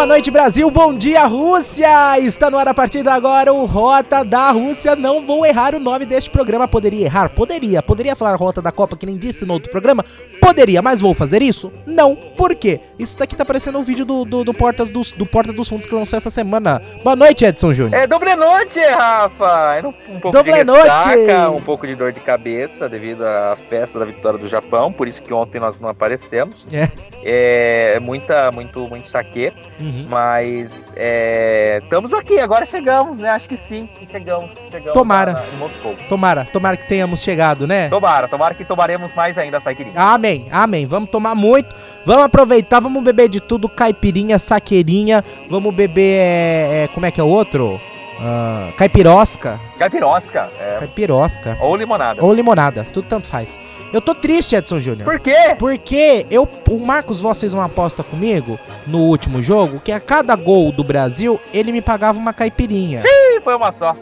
Boa noite, Brasil. Bom dia, Rússia. Está no ar a partir de agora o Rota da Rússia. Não vou errar o nome deste programa. Poderia errar? Poderia. Poderia falar Rota da Copa, que nem disse no outro programa? Poderia, mas vou fazer isso? Não. Por quê? Isso daqui tá parecendo um vídeo do, do, do, Porta, do, do Porta dos Fundos que lançou essa semana. Boa noite, Edson Júnior. É doble noite, Rafa. Um pouco Doble de ressaca, um pouco de dor de cabeça devido à festa da vitória do Japão. Por isso que ontem nós não aparecemos. É. É muita, muito, muito saque. Uhum. Mas é, estamos aqui, agora chegamos, né? Acho que sim, chegamos. chegamos Tomara. na-. Tomara, tomara que tenhamos chegado, né? Tomara, tomara que tomaremos mais ainda a saiquirinha. Amém, amém. Vamos tomar muito, vamos aproveitar, vamos beber de tudo, caipirinha, saqueirinha, vamos beber, é, é, como é que é o outro? Ah, caipirosca, Caipirosca, é, caipirosca, ou limonada. ou limonada, tudo tanto faz. Eu tô triste, Edson Júnior. Por quê? Porque eu, o Marcos Voss fez uma aposta comigo no último jogo que a cada gol do Brasil ele me pagava uma caipirinha. Ih, foi uma só.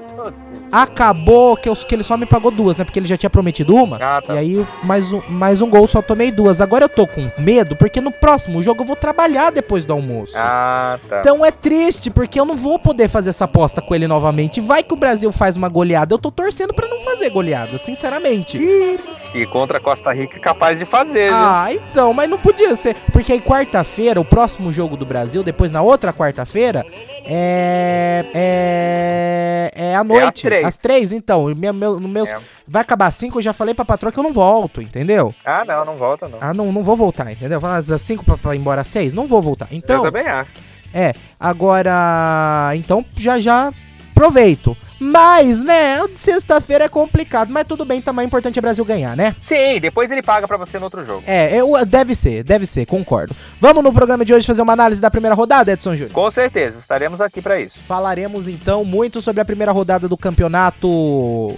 Acabou que, eu- que ele só me pagou duas, né? Porque ele já tinha prometido uma. Ah, tá. E aí, mais um, mais um gol, só tomei duas. Agora eu tô com medo, porque no próximo jogo eu vou trabalhar depois do almoço. Ah, tá. Então é triste, porque eu não vou poder fazer essa aposta com ele novamente. Vai que o Brasil faz uma goleada. Eu tô torcendo pra não fazer goleada, sinceramente. E contra a Costa Rica é capaz de fazer, viu? Ah, então, mas não podia ser. Porque aí quarta-feira, o próximo jogo do Brasil, depois na outra quarta-feira, é. É. É à noite. três. Às três, então. Meu, meu, meus, É. Vai acabar às cinco, eu já falei pra patroa que eu não volto, entendeu? Ah, não, não volta, não. Ah, não, não vou voltar, entendeu? Falar às cinco pra, pra ir embora às seis? Não vou voltar. Então, Eu também acho. é. Agora. Então, já já aproveito. Mas, né, o de sexta-feira é complicado. Mas tudo bem, também é importante o Brasil ganhar, né? Sim, depois ele paga pra você no outro jogo. É, eu, deve ser, deve ser, concordo. Vamos no programa de hoje fazer uma análise da primeira rodada, Edson Júnior? Com certeza, estaremos aqui pra isso. Falaremos então muito sobre a primeira rodada do campeonato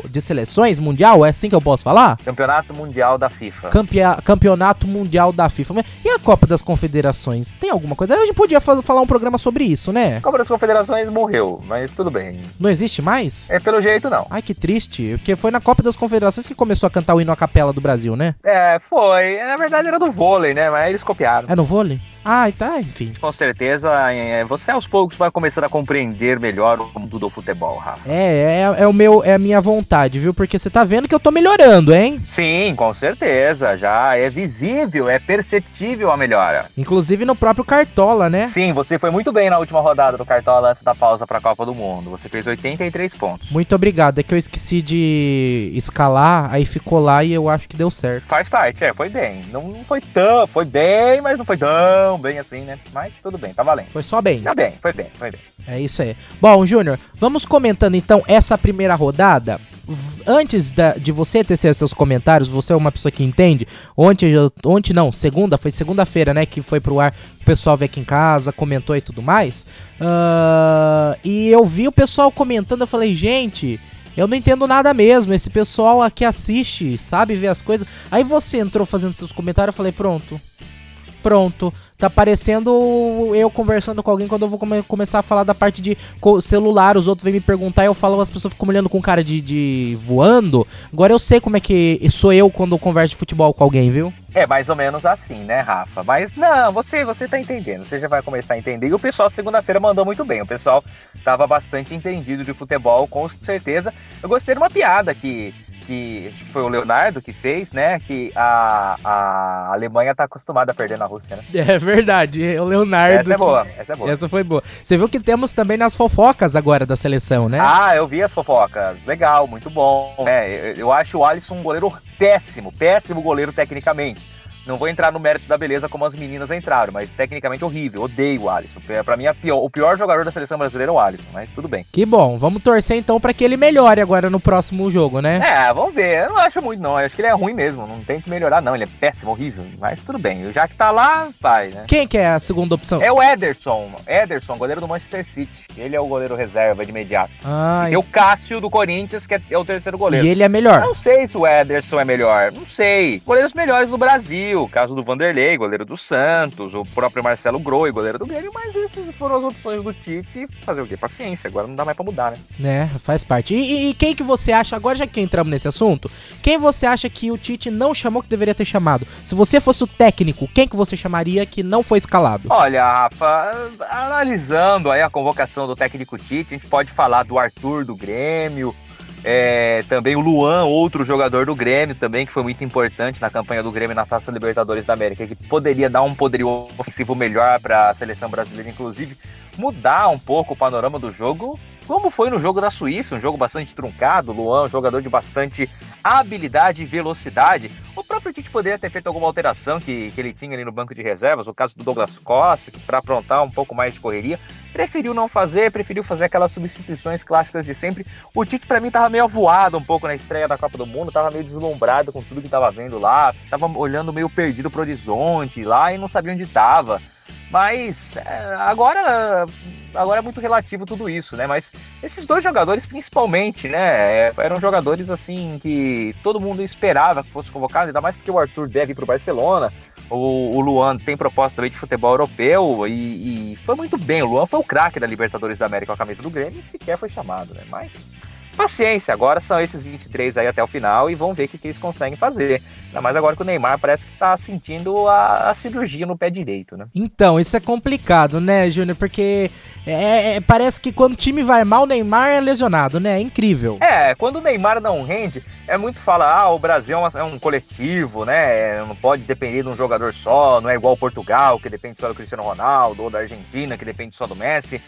de seleções mundial, é assim que eu posso falar? Campeonato Mundial da FIFA. Campea- campeonato mundial da FIFA. E a Copa das Confederações? Tem alguma coisa? A gente podia fa- falar um programa sobre isso, né? A Copa das Confederações morreu, mas tudo bem. Não existe mais? É pelo jeito não. Ai, que triste. Porque foi na Copa das Confederações que começou a cantar o hino a capela do Brasil, né? É, foi. Na verdade era do vôlei, né? Mas eles copiaram. É no vôlei? Ai, tá, enfim. Com certeza, é, você aos poucos vai começar a compreender melhor o mundo do futebol, Rafa. É, é, é o meu, é a minha vontade, viu? Porque você tá vendo que eu tô melhorando, hein? Sim, com certeza. Já é visível, é perceptível a melhora. Inclusive no próprio Cartola, né? Sim, você foi muito bem na última rodada do Cartola antes da pausa pra Copa do Mundo. Você fez 83 pontos. Muito obrigado. É que eu esqueci de escalar, aí ficou lá e eu acho que deu certo. Faz parte, é, foi bem. Não, não foi tão, foi bem, mas não foi tão bem assim, né? Mas tudo bem, tá valendo. Foi só bem. Tá bem, foi bem, foi bem. É isso aí. Bom, Júnior, vamos comentando então essa primeira rodada. Antes da- de você tecer seus comentários, você é uma pessoa que entende. Ontem, ontem não, segunda, foi segunda-feira, né? Que foi pro ar, o pessoal veio aqui em casa, comentou e tudo mais. Ah, e eu vi o pessoal comentando, eu falei, gente. Eu não entendo nada mesmo. Esse pessoal aqui assiste, sabe, vê as coisas. Aí você entrou fazendo seus comentários, eu falei, pronto. Pronto. Tá parecendo eu conversando com alguém quando eu vou come- começar a falar da parte de celular. Os outros vêm me perguntar eu falo, as pessoas ficam olhando com cara de, de voando. Agora eu sei como é que sou eu quando eu converso de futebol com alguém, viu? É mais ou menos assim, né, Rafa? Mas não, você, você tá entendendo, você já vai começar a entender. E o pessoal segunda-feira mandou muito bem. O pessoal estava bastante entendido de futebol, com certeza. Eu gostei de uma piada que, que que foi o Leonardo que fez, né? Que a, a Alemanha tá acostumada a perder na Rússia, né? É verdade, o Leonardo. Essa é boa, essa é boa. Essa foi boa. Você viu que temos também nas fofocas agora da seleção, né? Ah, eu vi as fofocas. Legal, muito bom. É, eu, eu acho o Alisson um goleiro péssimo, péssimo goleiro tecnicamente. Não vou entrar no mérito da beleza como as meninas entraram, mas tecnicamente horrível. Odeio o Alisson. Pra mim, pior, o pior jogador da seleção brasileira é o Alisson, mas tudo bem. Que bom. Vamos torcer então para que ele melhore agora no próximo jogo, né? É, vamos ver. Eu não acho muito, não. Eu acho que ele é ruim mesmo. Não tem que melhorar, não. Ele é péssimo, horrível. Mas tudo bem. Já que tá lá, vai, né? Quem que é a segunda opção? É o Ederson. Ederson, goleiro do Manchester City. Ele é o goleiro reserva de imediato. Ah, e o Cássio do Corinthians, que é o terceiro goleiro. E ele é melhor? Não sei se o Ederson é melhor. Não sei. Goleiros melhores do Brasil. Caso do Vanderlei goleiro do Santos, o próprio Marcelo Groi, goleiro do Grêmio, mas essas foram as opções do Tite. Fazer o quê? Paciência, agora não dá mais pra mudar, né? Né, faz parte. E, e, quem que você acha, agora já que entramos nesse assunto, quem você acha que o Tite não chamou que deveria ter chamado? Se você fosse o técnico, quem que você chamaria que não foi escalado? Olha, Rafa, analisando aí a convocação do técnico Tite, a gente pode falar do Arthur do Grêmio, é, também o Luan, outro jogador do Grêmio também, que foi muito importante na campanha do Grêmio na Taça Libertadores da América, que poderia dar um poderio ofensivo melhor para a seleção brasileira, inclusive mudar um pouco o panorama do jogo, como foi no jogo da Suíça, um jogo bastante truncado, Luan, um jogador de bastante habilidade e velocidade. O próprio Tite poderia ter feito alguma alteração que, que ele tinha ali no banco de reservas, o caso do Douglas Costa, para aprontar um pouco mais de correria, preferiu não fazer, preferiu fazer aquelas substituições clássicas de sempre. O Tite para mim tava meio avoado um pouco na estreia da Copa do Mundo, tava meio deslumbrado com tudo que tava vendo lá, tava olhando meio perdido pro horizonte lá e não sabia onde tava. Mas é, agora, agora é muito relativo tudo isso, né? Mas esses dois jogadores, principalmente, né? É, eram jogadores assim que todo mundo esperava que fosse convocado, ainda mais porque o Arthur deve ir pro Barcelona. O, o Luan tem proposta também de futebol europeu e, e foi muito bem. O Luan foi o craque da Libertadores da América com a camisa do Grêmio e sequer foi chamado, né? Mas paciência, agora são esses 23 aí até o final e vão ver o que, que eles conseguem fazer. Ainda mais agora que o Neymar parece que tá sentindo a, a cirurgia no pé direito, né? Então, isso é complicado, né, Júnior? Porque é, é, parece que quando o time vai mal, o Neymar é lesionado, né? É incrível. É, quando o Neymar não rende, é muito falar, ah, o Brasil é, uma, é um coletivo, né? Não pode depender de um jogador só, não é igual Portugal, que depende só do Cristiano Ronaldo, ou da Argentina, que depende só do Messi.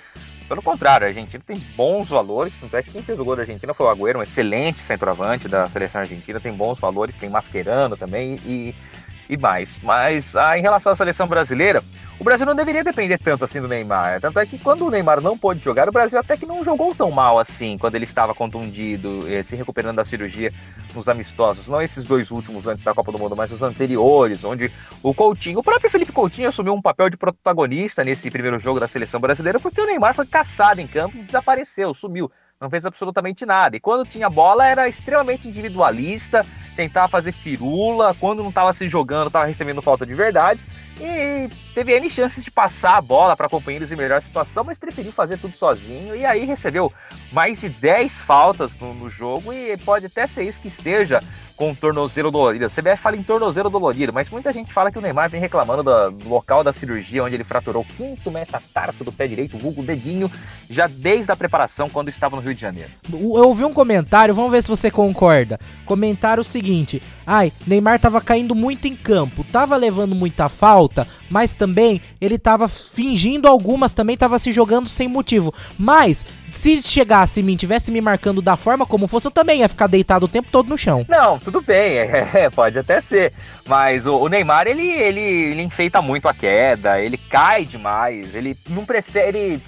Pelo contrário, a Argentina tem bons valores, tanto é que quem fez o gol da Argentina foi o Agüero, um excelente centroavante da seleção argentina, tem bons valores, tem Mascherano também. E, e mais. Mas ah, em relação à seleção brasileira, o Brasil não deveria depender tanto assim do Neymar. Tanto é que quando o Neymar não pôde jogar, o Brasil até que não jogou tão mal assim, quando ele estava contundido, eh, se recuperando da cirurgia nos amistosos. Não esses dois últimos antes da Copa do Mundo, mas os anteriores, onde o Coutinho, o próprio Felipe Coutinho assumiu um papel de protagonista nesse primeiro jogo da seleção brasileira, porque o Neymar foi caçado em campo e desapareceu, sumiu não fez absolutamente nada. E quando tinha bola era extremamente individualista, tentava fazer firula, quando não estava se jogando, estava recebendo falta de verdade. E teve N chances de passar a bola para companheiros em melhor situação, mas preferiu fazer tudo sozinho. E aí recebeu mais de 10 faltas no, no jogo e pode até ser isso que esteja com tornozelo dolorido. A CBF fala em tornozelo dolorido, mas muita gente fala que o Neymar vem reclamando do, local da cirurgia onde ele fraturou o quinto metatarso do pé direito, o vulgo dedinho, já desde a preparação quando estava no Rio de Janeiro. Eu ouvi um comentário, vamos ver se você concorda. Comentário o seguinte: ai, Neymar tava caindo muito em campo, tava levando muita falta, mas também ele tava fingindo algumas, também tava se jogando sem motivo. Mas se chegasse em mim, tivesse me marcando da forma como fosse, eu também ia ficar deitado o tempo todo no chão. Não, tudo bem, é, pode até ser. Mas o, o, Neymar, ele, ele, ele enfeita muito a queda, ele cai demais, ele não prefere.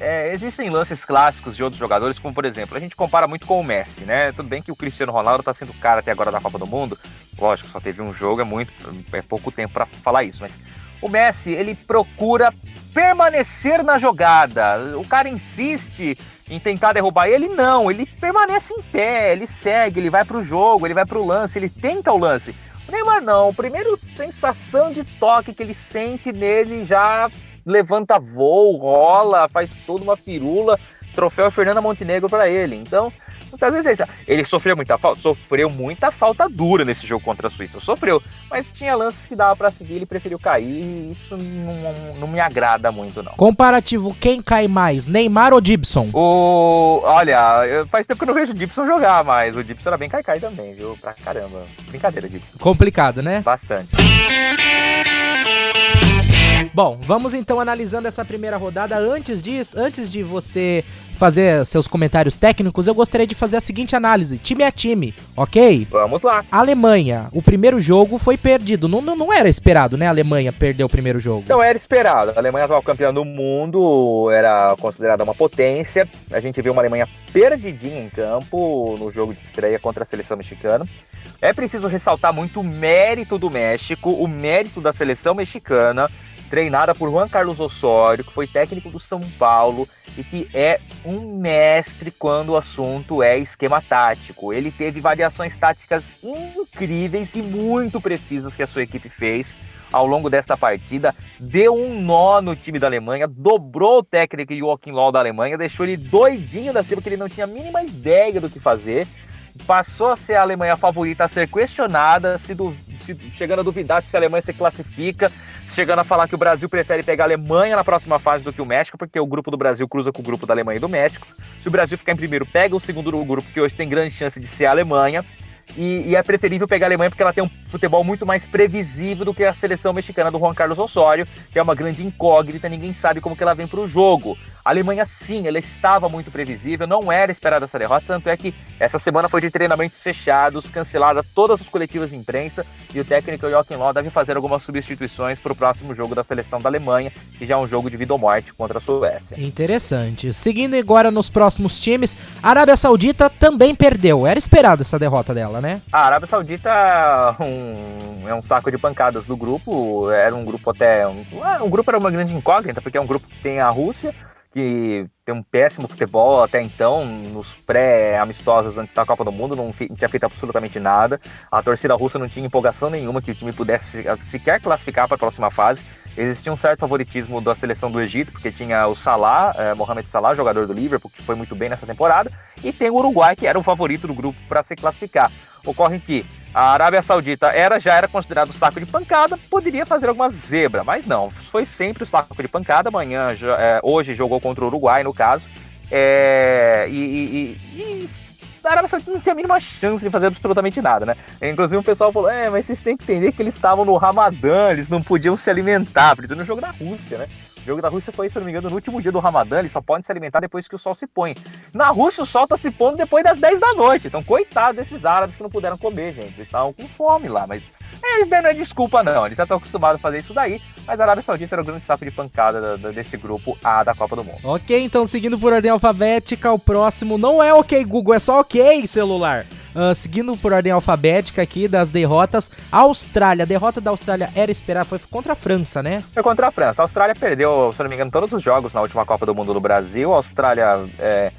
É, existem lances clássicos de outros jogadores, como por exemplo, a gente compara muito com o Messi, né? Tudo bem que o Cristiano Ronaldo tá sendo cara até agora da Copa do Mundo, lógico, só teve um jogo, é muito, é pouco tempo para falar isso, mas o Messi, ele procura permanecer na jogada. O cara insiste em tentar derrubar ele, não, ele permanece em pé, ele segue, ele vai pro jogo, ele vai pro lance, ele tenta o lance. O Neymar não, primeiro sensação de toque que ele sente nele já levanta voo, rola, faz toda uma firula, troféu Fernanda Montenegro para ele. Então, Muitas vezes ele sofreu muita falta, sofreu muita falta dura nesse jogo contra a Suíça, sofreu, mas tinha lances que dava para seguir, ele preferiu cair, e isso não, não, me agrada muito não. Comparativo, quem cai mais, Neymar ou Gibson? O, olha, faz tempo que eu não vejo o Gibson jogar, mas o Gibson era bem cai-cai também, viu? Pra caramba. Brincadeira, Gibson. Complicado, né? Bastante. Bom, vamos então analisando essa primeira rodada. Antes disso, antes de você fazer seus comentários técnicos, eu gostaria de fazer a seguinte análise, time a time, ok? Vamos lá. Alemanha, o primeiro jogo foi perdido. Não, não, não era esperado, né? A Alemanha perder o primeiro jogo. Não era esperado. A Alemanha atual campeã do mundo, era considerada uma potência. A gente viu uma Alemanha perdidinha em campo no jogo de estreia contra a seleção mexicana. É preciso ressaltar muito o mérito do México, o mérito da seleção mexicana, treinada por Juan Carlos Osório, que foi técnico do São Paulo e que é um mestre quando o assunto é esquema tático. Ele teve variações táticas incríveis e muito precisas que a sua equipe fez ao longo desta partida, deu um nó no time da Alemanha, dobrou o técnico Joachim Low da Alemanha, deixou ele doidinho da cima, que ele não tinha a mínima ideia do que fazer. Passou a ser a Alemanha favorita a ser questionada, se, se chegando a duvidar se a Alemanha se classifica, chegando a falar que o Brasil prefere pegar a Alemanha na próxima fase do que o México, porque o grupo do Brasil cruza com o grupo da Alemanha e do México. Se o Brasil ficar em primeiro, pega o segundo grupo, que hoje tem grande chance de ser a Alemanha. E, e, é preferível pegar a Alemanha porque ela tem um futebol muito mais previsível do que a seleção mexicana do Juan Carlos Osório, que é uma grande incógnita, ninguém sabe como que ela vem para o jogo. A Alemanha, sim, ela estava muito previsível, não era esperada essa derrota, tanto é que essa semana foi de treinamentos fechados, cancelada todas as coletivas de imprensa, e o técnico Joachim Löw deve fazer algumas substituições para o próximo jogo da seleção da Alemanha, que já é um jogo de vida ou morte contra a Suécia. Interessante. Seguindo agora nos próximos times, a Arábia Saudita também perdeu. Era esperada essa derrota dela, né? A Arábia Saudita um, é um saco de pancadas do grupo, era um grupo até. Um, um grupo era uma grande incógnita, porque é um grupo que tem a Rússia que tem um péssimo futebol até então, nos pré-amistosos antes da Copa do Mundo, não, não, tinha feito absolutamente nada. A torcida russa não tinha empolgação nenhuma que o time pudesse sequer classificar para a próxima fase. Existia um certo favoritismo da seleção do Egito, porque tinha o Salah, eh, Mohamed Salah, jogador do Liverpool, que foi muito bem nessa temporada, e tem o Uruguai, que era o favorito do grupo para se classificar. Ocorre que a Arábia Saudita era já era considerado saco de pancada, poderia fazer alguma zebra, mas não, foi sempre o saco de pancada. Amanhã, é, hoje jogou contra o Uruguai, no caso, é, e, e, e, a Arábia Saudita não tinha a mínima chance de fazer absolutamente nada, né? Inclusive o pessoal falou: é, mas vocês têm que entender que eles estavam no Ramadã, eles não podiam se alimentar, por isso no jogo da Rússia, né? O jogo da Rússia foi, se não me engano, no último dia do Ramadã, eles só podem se alimentar depois que o sol se põe. Na Rússia, o sol tá se pondo depois das 10 da noite. Então, coitado desses árabes que não puderam comer, gente. Eles estavam com fome lá, mas eles não é desculpa, não. Eles já estão acostumados a fazer isso daí. Mas a Arábia Saudita era o grande sapo de pancada desse grupo A da Copa do Mundo. Ok, então seguindo por ordem alfabética, o próximo não é ok, Google, é só ok, celular. Uh, seguindo por ordem alfabética aqui das derrotas, Austrália. A derrota da Austrália era esperada, foi contra a França, né? Foi contra a França. A Austrália perdeu, se não me engano, todos os jogos na última Copa do Mundo no Brasil. A Austrália. É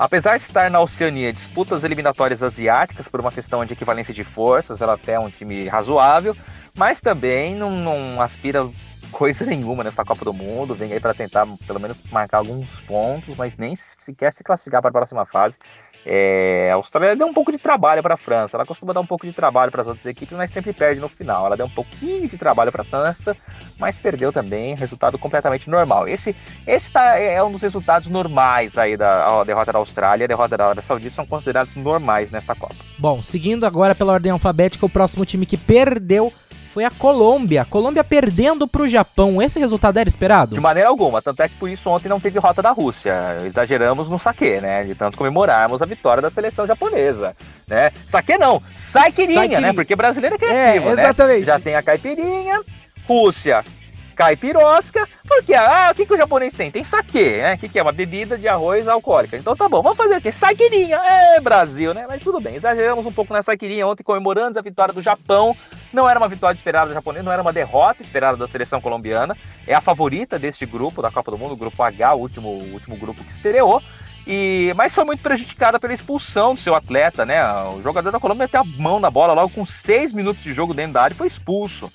Apesar de estar na Oceania, disputa as eliminatórias asiáticas por uma questão de equivalência de forças, ela até é um time razoável, mas também não, não aspira coisa nenhuma nessa Copa do Mundo, vem aí para tentar pelo menos marcar alguns pontos, mas nem sequer se classificar para a próxima fase. É, a Austrália deu um pouco de trabalho para a França. Ela costuma dar um pouco de trabalho para as outras equipes, mas sempre perde no final. Ela deu um pouquinho de trabalho para a França, mas perdeu também. Resultado completamente normal. Esse, esse tá, é um dos resultados normais aí da derrota da Austrália a derrota da Arábia Saudita são considerados normais nesta Copa. Bom, seguindo agora pela ordem alfabética, o próximo time que perdeu foi a Colômbia. Colômbia perdendo para o Japão. Esse resultado era esperado? De maneira alguma. Tanto é que por isso ontem não teve rota da Rússia. Exageramos no saque, né? De tanto comemorarmos a vitória da seleção japonesa. Né? Saque não, saiquirinha, né? Porque brasileiro é criativo, é, exatamente. Né? Já tem a caipirinha. Rússia caipirosca, porque ah, o que, que o japonês tem? Tem saque, né? O que, que é? Uma bebida de arroz alcoólica. Então tá bom, vamos fazer o quê? Saquirinha, é Brasil, né? Mas tudo bem, exageramos um pouco nessa saquirinha ontem, comemorando a vitória do Japão. Não era uma vitória esperada do japonês, não era uma derrota esperada da seleção colombiana. É a favorita deste grupo, da Copa do Mundo, o grupo H, o último, o último grupo que estreou. E, mas foi muito prejudicada pela expulsão do seu atleta, né? O jogador da Colômbia meteu a mão na bola logo com seis minutos de jogo dentro da área e foi expulso.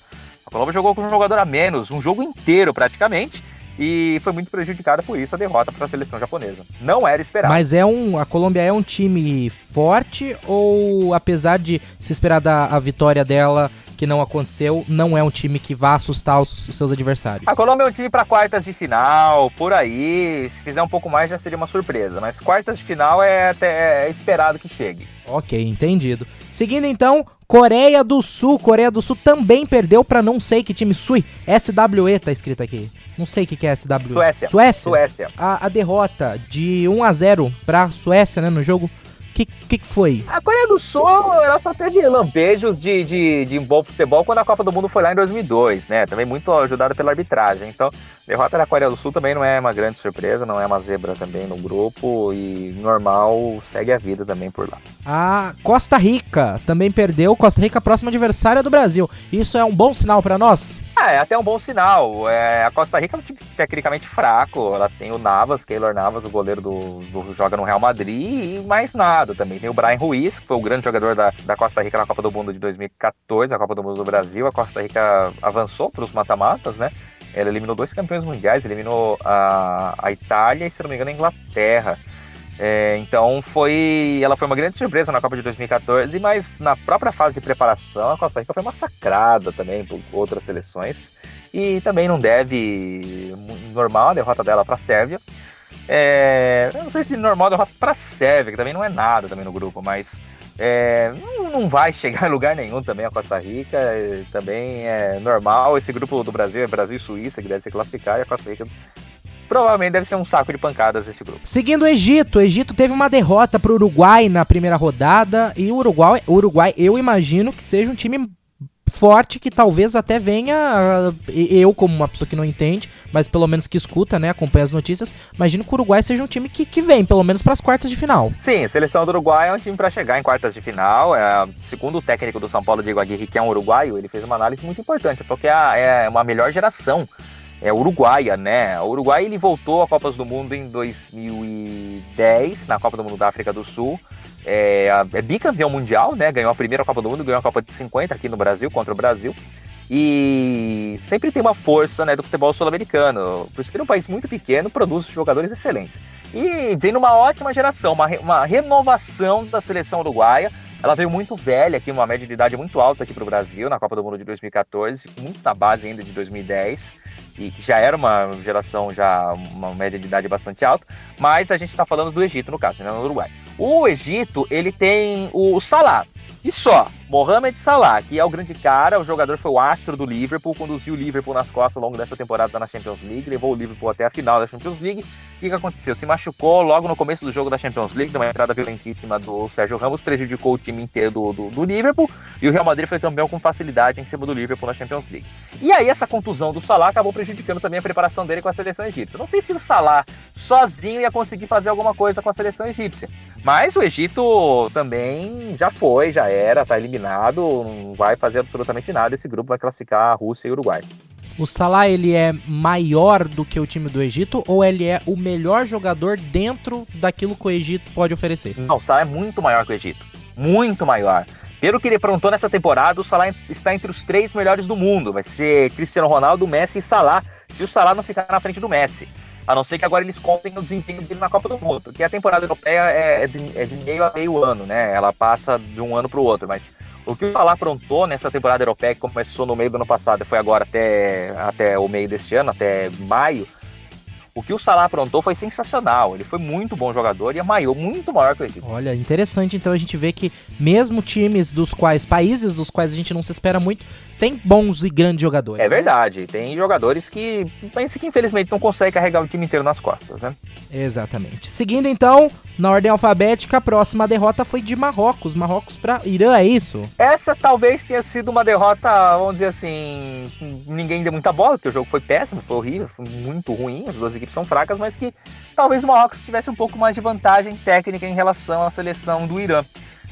A Colômbia jogou com um jogador a menos, um jogo inteiro praticamente, e foi muito prejudicada por isso a derrota para a seleção japonesa. Não era esperado. Mas é um, a Colômbia é um time forte ou apesar de se esperar da a vitória dela que não aconteceu, não é um time que vá assustar os, os seus adversários? A Colômbia é um time para quartas de final, por aí. Se fizer um pouco mais já seria uma surpresa, mas quartas de final é até é esperado que chegue. Ok, entendido. Seguindo então, Coreia do Sul, Coreia do Sul também perdeu para não sei que time Sui, SWE tá escrito aqui. Não sei o que, que é SW. Suécia. Suécia. Suécia. A, a derrota de 1 a 0 pra Suécia, né, no jogo. O que, que, que foi? A Coreia do Sul, ela só teve lampejos de, de, de bom futebol quando a Copa do Mundo foi lá em 2002, né? Também muito ajudada pela arbitragem. Então, derrota da Coreia do Sul também não é uma grande surpresa, não é uma zebra também no grupo e normal, segue a vida também por lá. A Costa Rica também perdeu. Costa Rica, próxima adversária do Brasil. Isso é um bom sinal para nós? Ah, é até um bom sinal. É, a Costa Rica é um time tecnicamente fraco. Ela tem o Navas, Keylor Navas, o goleiro do, do, joga no Real Madrid, e mais nada também. Tem o Brian Ruiz, que foi o grande jogador da, da Costa Rica na Copa do Mundo de 2014, a Copa do Mundo do Brasil. A Costa Rica avançou para os mata-matas, né? Ela eliminou dois campeões mundiais, eliminou a, a Itália e, se não me engano, a Inglaterra. É, então foi, ela foi uma grande surpresa na Copa de 2014, mas na própria fase de preparação a Costa Rica foi massacrada também por outras seleções e também não deve normal a derrota dela para a Sérvia. É, eu não sei se normal a derrota para a Sérvia, que também não é nada também no grupo, mas é, não vai chegar em lugar nenhum também a Costa Rica. É, também é normal. Esse grupo do Brasil é Brasil e Suíça, que deve se classificar, e a Costa Rica provavelmente deve ser um saco de pancadas esse grupo. Seguindo o Egito, o Egito teve uma derrota para o Uruguai na primeira rodada. E o Uruguai, o Uruguai, eu imagino que seja um time forte que talvez até venha eu como uma pessoa que não entende, mas pelo menos que escuta, né, acompanha as notícias, imagino que o Uruguai seja um time que, que vem pelo menos para as quartas de final. Sim, a seleção do Uruguai é um time para chegar em quartas de final. É, segundo o técnico do São Paulo, Diego Aguirre, que é um uruguaio, ele fez uma análise muito importante, porque é, é uma melhor geração é uruguaia, né? O Uruguai ele voltou à Copas do Mundo em 2010, na Copa do Mundo da África do Sul. É, é bicampeão mundial, né? Ganhou a primeira Copa do Mundo, ganhou a Copa de 50 aqui no Brasil, contra o Brasil. E sempre tem uma força né, do futebol sul-americano. Por isso que é um país muito pequeno, produz jogadores excelentes. E vem numa ótima geração, uma, uma renovação da seleção uruguaia. Ela veio muito velha aqui, uma média de idade muito alta aqui para o Brasil, na Copa do Mundo de 2014, muito na base ainda de 2010 e que já era uma geração, já uma média de idade bastante alta, mas a gente está falando do Egito, no caso, né, no Uruguai. O Egito, ele tem o Salah, e só, Mohamed Salah, que é o grande cara, o jogador foi o astro do Liverpool, conduziu o Liverpool nas costas ao longo dessa temporada na Champions League, levou o Liverpool até a final da Champions League. O que, que aconteceu? Se machucou logo no começo do jogo da Champions League, numa entrada violentíssima do Sérgio Ramos, prejudicou o time inteiro do, do, do Liverpool, e o Real Madrid foi campeão com facilidade em cima do Liverpool na Champions League. E aí essa contusão do Salah acabou prejudicando também a preparação dele com a seleção egípcia. Não sei se o Salah sozinho ia conseguir fazer alguma coisa com a seleção egípcia. Mas o Egito também já foi, já era, tá eliminado, não vai fazer absolutamente nada. Esse grupo vai classificar a Rússia e o Uruguai. O Salah ele é maior do que o time do Egito ou ele é o melhor jogador dentro daquilo que o Egito pode oferecer? Não, o Salah é muito maior que o Egito, muito maior. Pelo que ele aprontou nessa temporada, o Salah está entre os três melhores do mundo. Vai ser Cristiano Ronaldo, Messi e Salah, se o Salah não ficar na frente do Messi. A não ser que agora eles contem o desempenho dele na Copa do Mundo. Porque a temporada europeia é de, é de meio a meio ano, né? Ela passa de um ano para o outro. Mas o que o Salah aprontou nessa temporada europeia, que começou no meio do ano passado foi agora até, até o meio deste ano, até maio, o que o Salah aprontou foi sensacional. Ele foi muito bom jogador e maior, muito maior que o Egito. Olha, interessante então a gente vê que mesmo times dos quais, países dos quais a gente não se espera muito, tem bons e grandes jogadores. É né? verdade, tem jogadores que pense que infelizmente não consegue carregar o time inteiro nas costas, né? Exatamente. Seguindo então, na ordem alfabética, a próxima derrota foi de Marrocos. Marrocos para Irã, é isso? Essa talvez tenha sido uma derrota, vamos dizer assim, ninguém deu muita bola, porque o jogo foi péssimo, foi horrível, foi muito ruim, as duas equipes são fracas, mas que talvez o Marrocos tivesse um pouco mais de vantagem técnica em relação à seleção do Irã.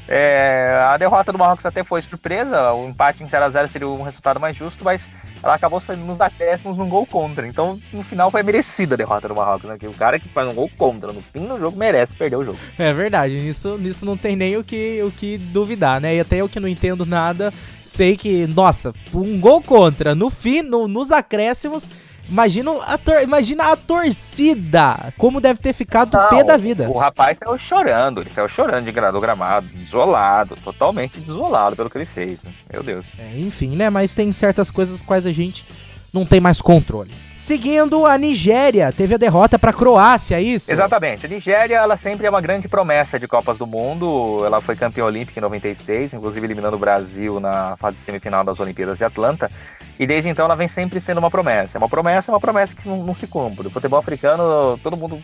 É, a derrota do Marrocos até foi surpresa, o empate em 0x0 seria um resultado mais justo, mas ela acabou saindo nos acréscimos num gol contra. Então, no final, foi merecida a derrota do Marrocos, né? Que o cara que faz um gol contra no fim do jogo merece perder o jogo. É verdade, nisso, nisso não tem nem o que, o que duvidar, né? E até eu que não entendo nada, sei que, nossa, um gol contra no fim, no, nos acréscimos Imagina a, tor imagina a torcida, como deve ter ficado o pé da vida. O rapaz saiu chorando, ele saiu chorando de do gramado, desolado, totalmente desolado pelo que ele fez. Né? Meu Deus. É, enfim, né? Mas tem certas coisas quais a gente não tem mais controle. Seguindo, a Nigéria teve a derrota para a Croácia, é isso? Exatamente. A Nigéria, ela sempre é uma grande promessa de Copas do Mundo. Ela foi campeã olímpica em 96, inclusive eliminando o Brasil na fase semifinal das Olimpíadas de Atlanta. E desde então ela vem sempre sendo uma promessa. É uma promessa, é uma promessa que não, não se cumpre. O futebol africano, todo mundo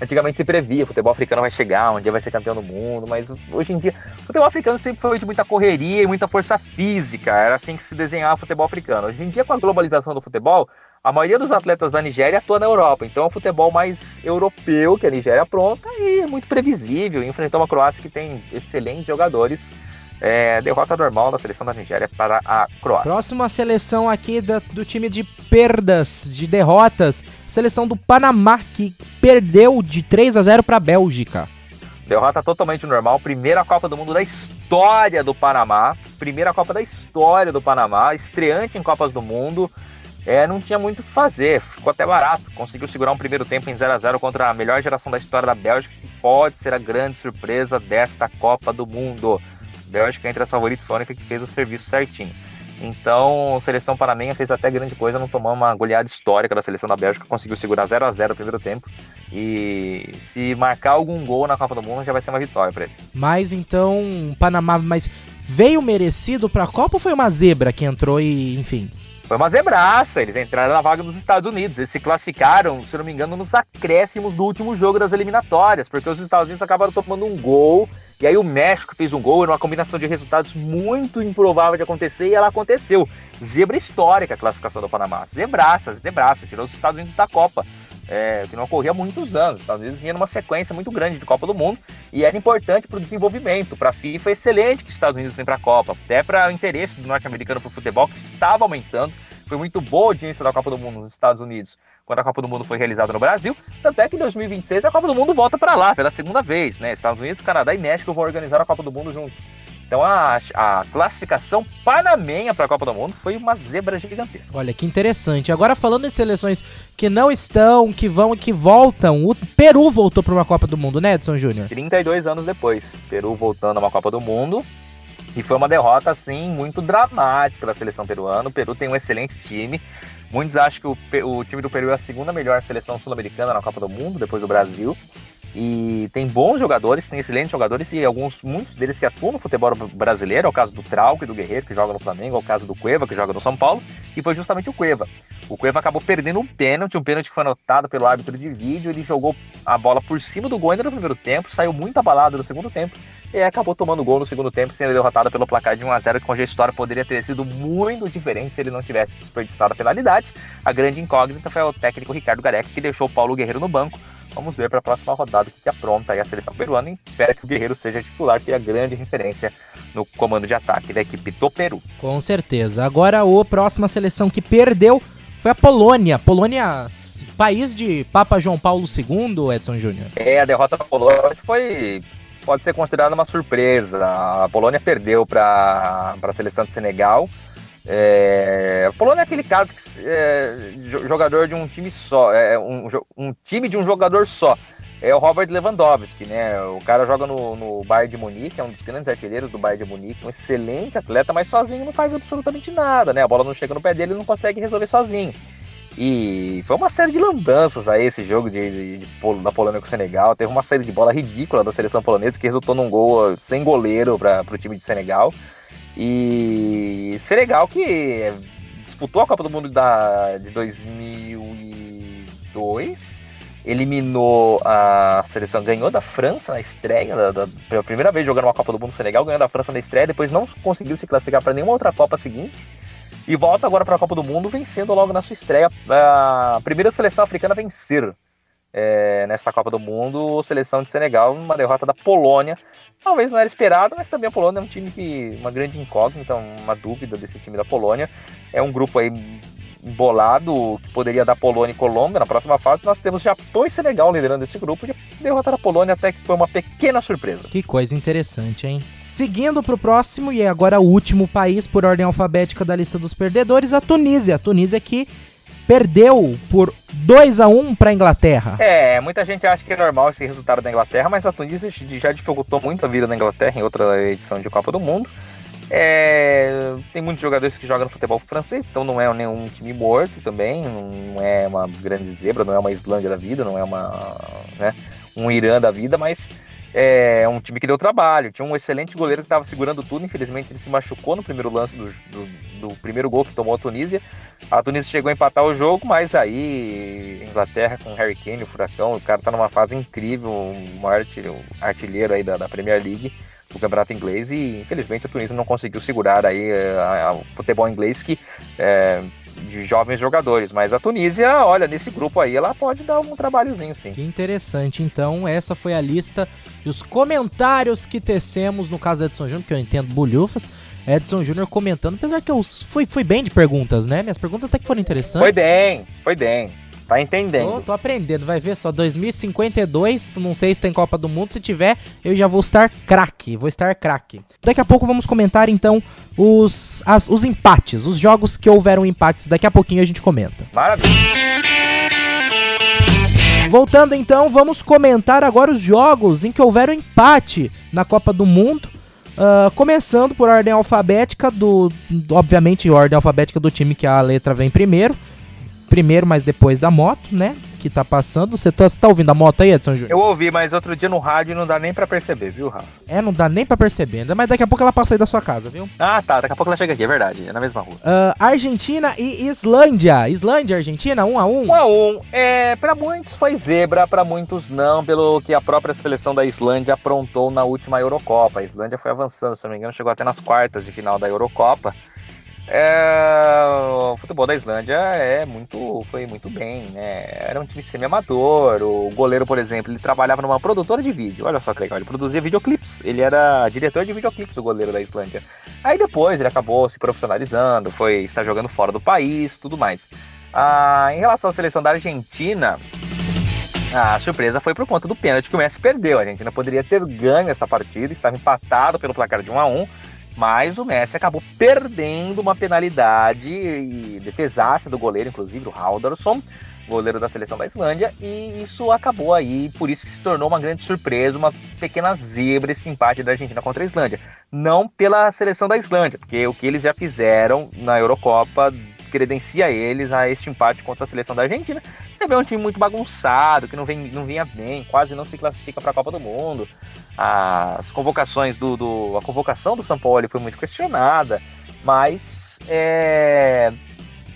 antigamente se previa, o futebol africano vai chegar, um dia vai ser campeão do mundo, mas hoje em dia, o futebol africano sempre foi de muita correria e muita força física, era assim que se desenhava o futebol africano. Hoje em dia, com a globalização do futebol, a maioria dos atletas da Nigéria atua na Europa, então é um futebol mais europeu que a Nigéria pronta e é muito previsível. Enfrentou uma Croácia que tem excelentes jogadores. É, derrota normal da seleção da Nigéria para a Croácia. Próxima seleção aqui da, do time de perdas, de derrotas, seleção do Panamá que perdeu de 3 a 0 para a Bélgica. Derrota totalmente normal, primeira Copa do Mundo da história do Panamá, primeira Copa da história do Panamá, estreante em Copas do Mundo é, não tinha muito o que fazer, ficou até barato. Conseguiu segurar um primeiro tempo em 0 a 0 contra a melhor geração da história da Bélgica, que pode ser a grande surpresa desta Copa do Mundo. Bélgica, entre as favoritas, a única que fez o serviço certinho. Então, seleção panamenha fez até grande coisa, não tomou uma goleada histórica da seleção da Bélgica, conseguiu segurar 0 a 0 no primeiro tempo. E se marcar algum gol na Copa do Mundo, já vai ser uma vitória para ele. Mas então, Panamá, mas veio merecido para a Copa ou foi uma zebra que entrou e, enfim? Foi uma zebraça, eles entraram na vaga nos Estados Unidos. Eles se classificaram, se não me engano, nos acréscimos do último jogo das eliminatórias, porque os Estados Unidos acabaram tomando um gol, e aí o México fez um gol, era uma combinação de resultados muito improvável de acontecer, e ela aconteceu. Zebra histórica a classificação do Panamá. Zebraça, zebraça, tirou os Estados Unidos da Copa. É, que não ocorria há muitos anos. Os Estados Unidos vinha numa sequência muito grande de Copa do Mundo e era importante para o desenvolvimento. Para a FIFA é excelente que os Estados Unidos vêm para a Copa, até para o interesse do norte-americano para o futebol, que estava aumentando. Foi muito boa a audiência da Copa do Mundo nos Estados Unidos quando a Copa do Mundo foi realizada no Brasil. Tanto é que em 2026 a Copa do Mundo volta para lá pela segunda vez. Né? Estados Unidos, Canadá e México vão organizar a Copa do Mundo juntos. Então a, a classificação panamenha para a Copa do Mundo foi uma zebra gigantesca. Olha que interessante. Agora falando em seleções que não estão, que vão e que voltam, o Peru voltou para uma Copa do Mundo, né, Edson Júnior? 32 anos depois, Peru voltando a uma Copa do Mundo. E foi uma derrota, assim, muito dramática da seleção peruana. O Peru tem um excelente time. Muitos acham que o, o time do Peru é a segunda melhor seleção sul-americana na Copa do Mundo, depois do Brasil. E tem bons jogadores, tem excelentes jogadores e alguns, muitos deles que atuam no futebol brasileiro, é o caso do Trauco e do Guerreiro, que joga no Flamengo, é o caso do Cueva, que joga no São Paulo, e foi justamente o Cueva. O Cueva acabou perdendo um pênalti, um pênalti que foi anotado pelo árbitro de vídeo, ele jogou a bola por cima do gol ainda no primeiro tempo, saiu muito abalado no segundo tempo, e acabou tomando gol no segundo tempo, sendo derrotado pelo placar de 1x0, que com a história poderia ter sido muito diferente se ele não tivesse desperdiçado a penalidade. A grande incógnita foi o técnico Ricardo Gareca, que deixou o Paulo Guerreiro no banco, Vamos ver para a próxima rodada o que, que apronta aí a seleção peruana e espera que o Guerreiro seja titular, que é a grande referência no comando de ataque da equipe do Peru. Com certeza. Agora a próxima seleção que perdeu foi a Polônia. Polônia, país de Papa João Paulo II, Edson Júnior. É, a derrota da Polônia foi pode ser considerada uma surpresa. A Polônia perdeu para a seleção de Senegal é, a Polônia é aquele caso que é, jogador de um time só, é um, um, time de um jogador só. É o Robert Lewandowski, né? O cara joga no, no Bayern de Munique, é um dos grandes artilheiros do Bayern de Munique, um excelente atleta, mas sozinho não faz absolutamente nada, né? A bola não chega no pé dele, ele não consegue resolver sozinho. E foi uma série de lambanças aí esse jogo de, de, de, da Polônia com o Senegal. Teve uma série de bola ridícula da seleção polonesa que resultou num gol sem goleiro para o time de Senegal. E Senegal que disputou a Copa do Mundo da, de 2002, eliminou a seleção, ganhou da França na estreia, da, da, pela primeira vez jogando uma Copa do Mundo Senegal, ganhou da França na estreia, depois não conseguiu se classificar para nenhuma outra Copa seguinte. E volta agora para a Copa do Mundo, vencendo logo na sua estreia a primeira seleção africana a vencer é, Copa do Mundo, seleção de Senegal, uma derrota da Polônia Talvez não era esperado, mas também a Polônia é um time que. uma grande incógnita, uma dúvida desse time da Polônia. É um grupo aí embolado que poderia dar Polônia e Colômbia na próxima fase. Nós temos Japão e Senegal liderando esse grupo e derrotar a Polônia até que foi uma pequena surpresa. Que coisa interessante, hein? Seguindo para o próximo e agora o último país por ordem alfabética da lista dos perdedores, a Tunísia. A Tunísia que perdeu por 2 a 1 para a Inglaterra. É, muita gente acha que é normal esse resultado da Inglaterra, mas a Tunísia já dificultou muito a vida da Inglaterra em outra edição de Copa do Mundo. É, tem muitos jogadores que jogam futebol francês, então não é nenhum time morto também, não é uma grande zebra, não é uma Islândia da vida, não é uma, né, um Irã da vida, mas é um time que deu trabalho. Tinha um excelente goleiro que estava segurando tudo, infelizmente ele se machucou no primeiro lance do, do, do, primeiro gol que tomou a Tunísia. A Tunísia chegou a empatar o jogo, mas aí Inglaterra com Harry Kane, o furacão, o cara tá numa fase incrível, o maior artilheiro aí da, da Premier League do campeonato inglês e infelizmente a Tunísia não conseguiu segurar aí eh, o futebol inglês que é, de jovens jogadores, mas a Tunísia, olha, nesse grupo aí ela pode dar um trabalhozinho sim. Que interessante, então essa foi a lista e os comentários que tecemos no caso do Edson Júnior, que eu entendo bolhufas, Edson Júnior comentando, apesar que eu fui, fui bem de perguntas, né? Minhas perguntas até que foram interessantes. Foi bem, foi bem. Tá entendendo. Tô, tô, aprendendo, vai ver só. 2052, não sei se tem Copa do Mundo. Se tiver, eu já vou estar craque. Vou estar craque. Daqui a pouco vamos comentar então os, as, os empates, os jogos que houveram empates. Daqui a pouquinho a gente comenta. Maravilha. Voltando então, vamos comentar agora os jogos em que houveram empate na Copa do Mundo. Uh, começando por ordem alfabética do. Obviamente, ordem alfabética do time que a letra vem primeiro primeiro, mas depois da moto, né? Que tá passando. Você tá, tá ouvindo a moto aí, Edson Júnior? Eu ouvi, mas outro dia no rádio não dá nem para perceber, viu, Rafa? É, não dá nem para perceber. Mas daqui a pouco ela passa aí da sua casa, viu? Ah, tá. Daqui a pouco ela chega aqui, é verdade. É na mesma rua. Uh, Argentina e Islândia. Islândia, Argentina, um a um. Um a um. É, pra muitos foi zebra, para muitos não, pelo que a própria seleção da Islândia aprontou na última Eurocopa. A Islândia foi avançando, se não me engano, chegou até nas quartas de final da Eurocopa. É, o futebol da Islândia é muito, foi muito bem, né? Era um time semi-amador. O goleiro, por exemplo, ele trabalhava numa produtora de vídeo. Olha só que legal, ele produzia videoclipes. Ele era diretor de videoclipes, o goleiro da Islândia. Aí depois ele acabou se profissionalizando, foi estar jogando fora do país, tudo mais. Ah, em relação à seleção da Argentina, a surpresa foi por conta do pênalti que o Messi perdeu. A Argentina poderia ter ganho essa partida, estava empatado pelo placar de 1 a 1 mas o Messi acabou perdendo uma penalidade e defesaça do goleiro, inclusive o Haldarsson, goleiro da seleção da Islândia, e isso acabou aí, por isso que se tornou uma grande surpresa, uma pequena zebra esse empate da Argentina contra a Islândia. Não pela seleção da Islândia, porque o que eles já fizeram na Eurocopa credencia eles a este empate contra a seleção da Argentina. Também é um time muito bagunçado, que não, vem, não vinha bem, quase não se classifica para a Copa do Mundo as convocações do, do, a convocação do São Paulo foi muito questionada, mas é,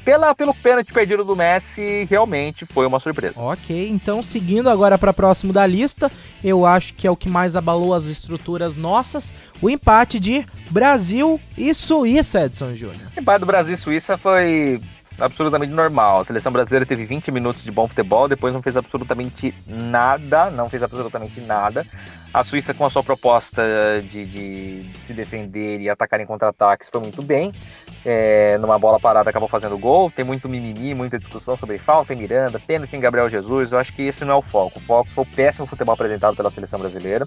pela, pelo pênalti perdido do Messi, realmente foi uma surpresa. Ok, então seguindo agora para próximo da lista, eu acho que é o que mais abalou as estruturas nossas, o empate de Brasil e Suíça, Edson Júnior. O empate do Brasil e Suíça foi absolutamente normal. A seleção brasileira teve 20 minutos de bom futebol, depois não fez absolutamente nada, não fez absolutamente nada. A Suíça, com a sua proposta de, de, de se defender e atacar em contra-ataques, foi muito bem. É, numa bola parada, acabou fazendo gol. Tem muito mimimi, muita discussão sobre falta em Miranda, pênalti em Gabriel Jesus. Eu acho que esse não é o foco. O foco foi o péssimo futebol apresentado pela seleção brasileira.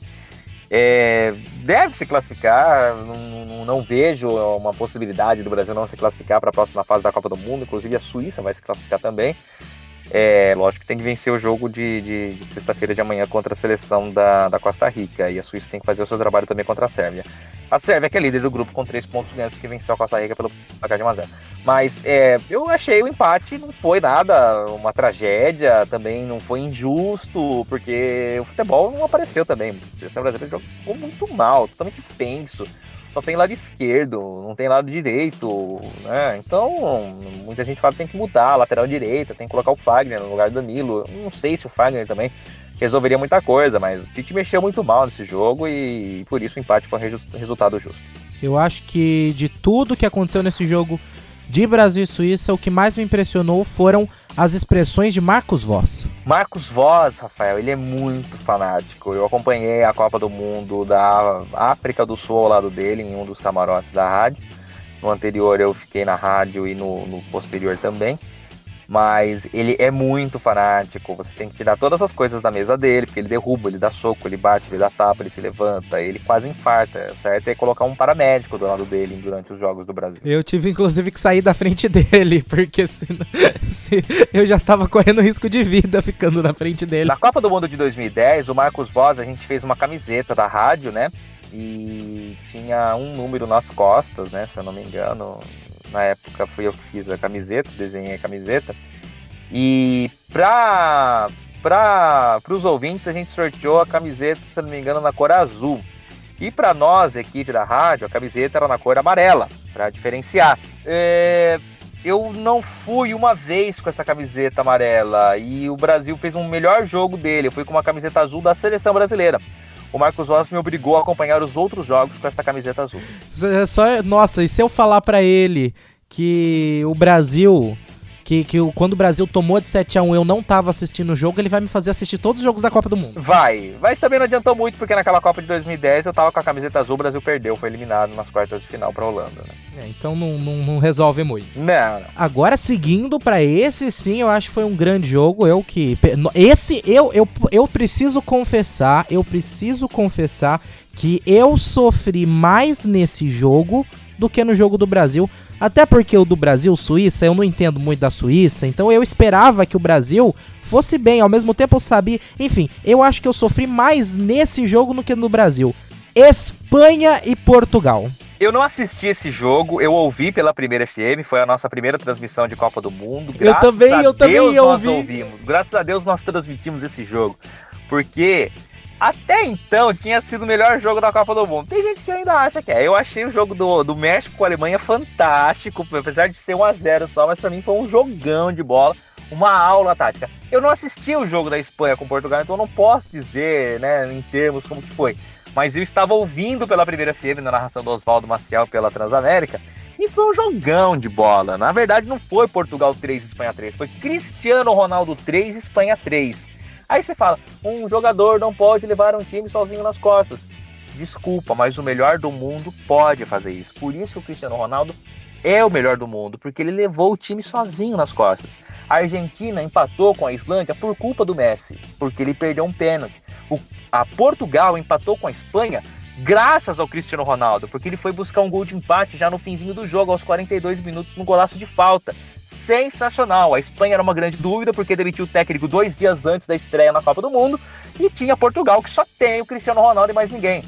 É, deve se classificar, não, não, vejo uma possibilidade do Brasil não se classificar para a próxima fase da Copa do Mundo, inclusive a Suíça vai se classificar também. É, lógico que tem que vencer o jogo de, de, de sexta-feira de amanhã contra a seleção da, da Costa Rica. E a Suíça tem que fazer o seu trabalho também contra a Sérvia. A Sérvia que é líder do grupo com três pontos ganhos que venceu a Costa Rica pelo placar de 1 Mas é, eu achei o empate não foi nada uma tragédia, também não foi injusto, porque o futebol não apareceu também. A seleção brasileira jogou muito mal, totalmente tenso só tem lado esquerdo, não tem lado direito, né? Então, muita gente fala que tem que mudar a lateral direita, tem que colocar o Fagner no lugar do Danilo. Não sei se o Fagner também resolveria muita coisa, mas o Tite mexeu muito mal nesse jogo e por isso o empate foi um resultado justo. Eu acho que de tudo que aconteceu nesse jogo de Brasil e Suíça, o que mais me impressionou foram as expressões de Marcos Voss. Marcos Voss, Rafael, ele é muito fanático. Eu acompanhei a Copa do Mundo da África do Sul ao lado dele, em um dos camarotes da rádio. No anterior eu fiquei na rádio e no, no posterior também mas ele é muito fanático. Você tem que tirar todas as coisas da mesa dele, porque ele derruba, ele dá soco, ele bate, ele dá tapa, ele se levanta, ele quase infarta. O certo é colocar um paramédico do lado dele durante os jogos do Brasil. Eu tive inclusive que sair da frente dele, porque senão, se, eu já tava correndo risco de vida ficando na frente dele. Na Copa do Mundo de 2010, o Marcos Voz, a gente fez uma camiseta da rádio, né? e tinha um número nas costas, né? Se eu não me engano. Na época fui eu que fiz a camiseta, desenhei a camiseta. E para para os ouvintes, a gente sorteou a camiseta, se não me engano, na cor azul. E para nós, equipe da rádio, a camiseta era na cor amarela, para diferenciar. É, eu não fui uma vez com essa camiseta amarela e o Brasil fez um melhor jogo dele. Eu fui com uma camiseta azul da seleção brasileira. O Marcos Rossi me obrigou a acompanhar os outros jogos com essa camiseta azul. Só, nossa, e se eu falar para ele que o Brasil que, que quando o Brasil tomou de 7 a 1 eu não tava assistindo o jogo, ele vai me fazer assistir todos os jogos da Copa do Mundo. Vai, mas também não adiantou muito, porque naquela Copa de 2010 eu tava com a camiseta azul, o Brasil perdeu, foi eliminado nas quartas de final pra Holanda, né? É, então não, não, não, resolve muito. Não, não. Agora, seguindo para esse sim, eu acho que foi um grande jogo. Eu que. Esse, eu, eu, eu preciso confessar, eu preciso confessar que eu sofri mais nesse jogo do que no jogo do Brasil. Até porque o do Brasil, Suíça, eu não entendo muito da Suíça, então eu esperava que o Brasil fosse bem. Ao mesmo tempo eu sabia. Enfim, eu acho que eu sofri mais nesse jogo do que no Brasil. Espanha e Portugal. Eu não assisti esse jogo, eu ouvi pela primeira FM, foi a nossa primeira transmissão de Copa do Mundo. Graças eu também, eu também ouvi. ouvimos. Graças a Deus nós transmitimos esse jogo. Porque até então tinha sido o melhor jogo da Copa do Mundo. Tem gente que ainda acha que é. Eu achei o jogo do, do México com a Alemanha fantástico, apesar de ser 1 a 0 só, mas para mim foi um jogão de bola, uma aula tática. Eu não assisti o jogo da Espanha com Portugal, então eu não posso dizer, né, em termos como que foi. Mas eu estava ouvindo pela primeira FM na narração do Oswaldo Maciel pela Transamérica. E foi um jogão de bola. Na verdade, não foi Portugal 3, Espanha 3. Foi Cristiano Ronaldo 3, Espanha 3. Aí você fala, um jogador não pode levar um time sozinho nas costas. Desculpa, mas o melhor do mundo pode fazer isso. Por isso o Cristiano Ronaldo é o melhor do mundo, porque ele levou o time sozinho nas costas. A Argentina empatou com a Islândia por culpa do Messi, porque ele perdeu um pênalti. O, a Portugal empatou com a Espanha graças ao Cristiano Ronaldo, porque ele foi buscar um gol de empate já no finzinho do jogo, aos 42 minutos, no golaço de falta sensacional. A Espanha era uma grande dúvida porque demitiu o técnico dois dias antes da estreia na Copa do Mundo e tinha Portugal que só tem o Cristiano Ronaldo e mais ninguém.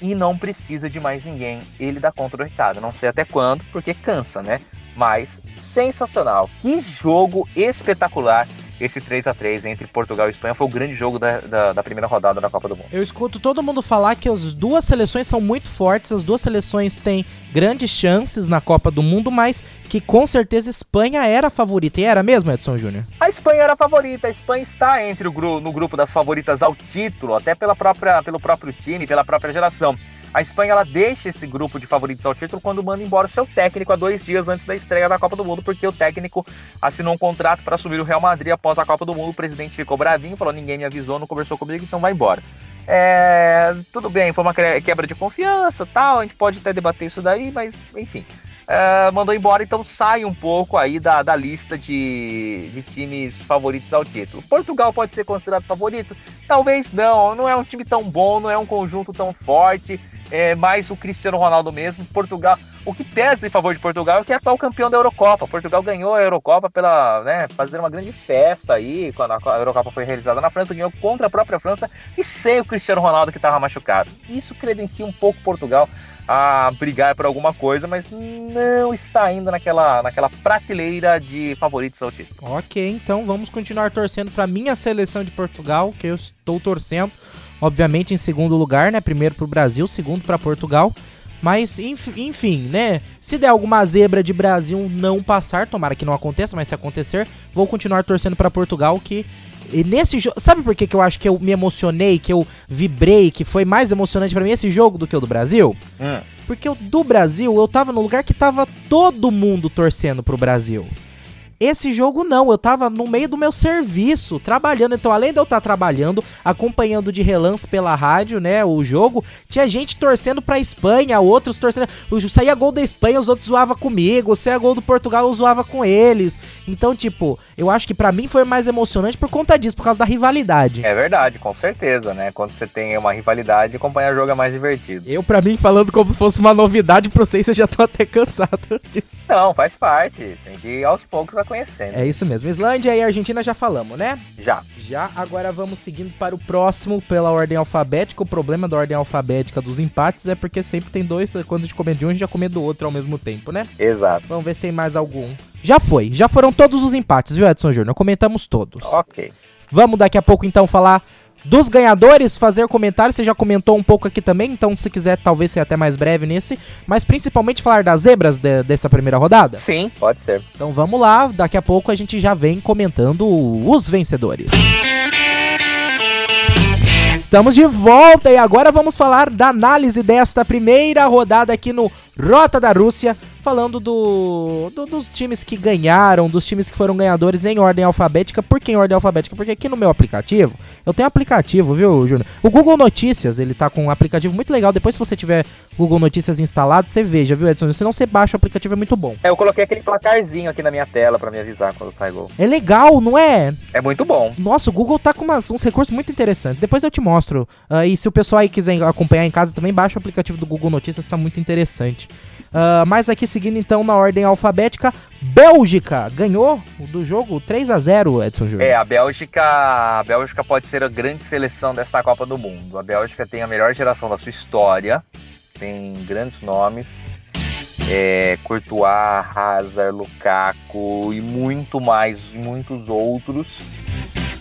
E não precisa de mais ninguém. Ele dá conta do recado. Não sei até quando, porque cansa, né? Mas sensacional. Que jogo espetacular esse 3 a 3 entre Portugal e Espanha foi o grande jogo da, da, da, primeira rodada da Copa do Mundo. Eu escuto todo mundo falar que as duas seleções são muito fortes, as duas seleções têm grandes chances na Copa do Mundo, mas que com certeza Espanha era a favorita. E era mesmo, Edson Júnior? A Espanha era a favorita, a Espanha está entre o no grupo das favoritas ao título, até pela própria, pelo próprio time, pela própria geração. A Espanha ela deixa esse grupo de favoritos ao título quando manda embora o seu técnico há dois dias antes da estreia da Copa do Mundo, porque o técnico assinou um contrato para assumir o Real Madrid após a Copa do Mundo. O presidente ficou bravinho, falou: ninguém me avisou, não conversou comigo, então vai embora. É, tudo bem, foi uma quebra de confiança, tal. A gente pode até debater isso daí, mas enfim. É, mandou embora, então sai um pouco aí da, da lista de, de times favoritos ao título. Portugal pode ser considerado favorito? Talvez não, não é um time tão bom, não é um conjunto tão forte é, mais o Cristiano Ronaldo mesmo. Portugal, o que pesa em favor de Portugal é que é atual campeão da Eurocopa. Portugal ganhou a Eurocopa pela, né, fazer uma grande festa aí quando a Eurocopa foi realizada na França, ganhou contra a própria França e sem o Cristiano Ronaldo que estava machucado. Isso credencia um pouco Portugal a brigar por alguma coisa, mas não está ainda naquela, naquela prateleira de favoritos ao título. Ok, então vamos continuar torcendo para minha seleção de Portugal, que eu estou torcendo obviamente em segundo lugar, né? Primeiro para o Brasil, segundo para Portugal. Mas, enfim, né? Se der alguma zebra de Brasil não passar, tomara que não aconteça, mas se acontecer, vou continuar torcendo para Portugal, que e nesse jogo, sabe por que, que eu acho que eu me emocionei, que eu vibrei, que foi mais emocionante para mim esse jogo do que o do Brasil? Hum. Porque o do Brasil, eu tava no lugar que tava todo mundo torcendo pro Brasil. Esse jogo não, eu tava no meio do meu serviço, trabalhando. Então, além de eu estar tá trabalhando, acompanhando de relance pela rádio, né, o jogo, tinha gente torcendo pra Espanha, outros torcendo. Saía gol da Espanha, os outros zoavam comigo. Saía gol do Portugal, eu zoava com eles. Então, tipo, eu acho que para mim foi mais emocionante por conta disso, por causa da rivalidade. É verdade, com certeza, né? Quando você tem uma rivalidade, acompanhar o jogo é mais divertido. Eu, para mim, falando como se fosse uma novidade pra vocês, eu já tô até cansado disso. Não, faz parte. Tem que ir aos poucos conhecendo. É isso mesmo. Islândia e Argentina já falamos, né? Já. Já, agora vamos seguindo para o próximo pela ordem alfabética. O problema da ordem alfabética dos empates é porque sempre tem dois, quando a gente come de um, a gente já come do outro ao mesmo tempo, né? Exato. Vamos ver se tem mais algum. Já foi, já foram todos os empates, viu, Edson Júnior? Comentamos todos. Ok. Vamos daqui a pouco então falar dos ganhadores, fazer comentários. Você já comentou um pouco aqui também, então se quiser talvez ser até mais breve nesse, mas principalmente falar das zebras de- dessa primeira rodada. Sim, pode ser. Então vamos lá, daqui a pouco a gente já vem comentando os vencedores. Estamos de volta e agora vamos falar da análise desta primeira rodada aqui no Rota da Rússia, falando do, do- dos times que ganharam, dos times que foram ganhadores em ordem alfabética. Por que em ordem alfabética? Porque aqui no meu aplicativo, eu tenho um aplicativo, viu, Júnior? O Google Notícias, ele tá com um aplicativo muito legal. Depois, se você tiver Google Notícias instalado, você veja, viu, Edson? Se não, você baixa, o aplicativo é muito bom. É, eu coloquei aquele placarzinho aqui na minha tela pra me avisar quando sai gol. É legal, não é? É muito bom. Nossa, o Google tá com umas- uns recursos muito interessantes. Depois eu te mostro. Ah, e se o pessoal aí quiser acompanhar em casa, também baixa o aplicativo do Google Notícias, tá muito interessante. Ah, mas aqui seguindo então na ordem alfabética, Bélgica ganhou do jogo 3 a 0 Edson Júnior. É, a Bélgica, a Bélgica pode ser a grande seleção desta Copa do Mundo. A Bélgica tem a melhor geração da sua história, tem grandes nomes. É, Courtois, Hazard, Lukaku e muito mais, muitos outros.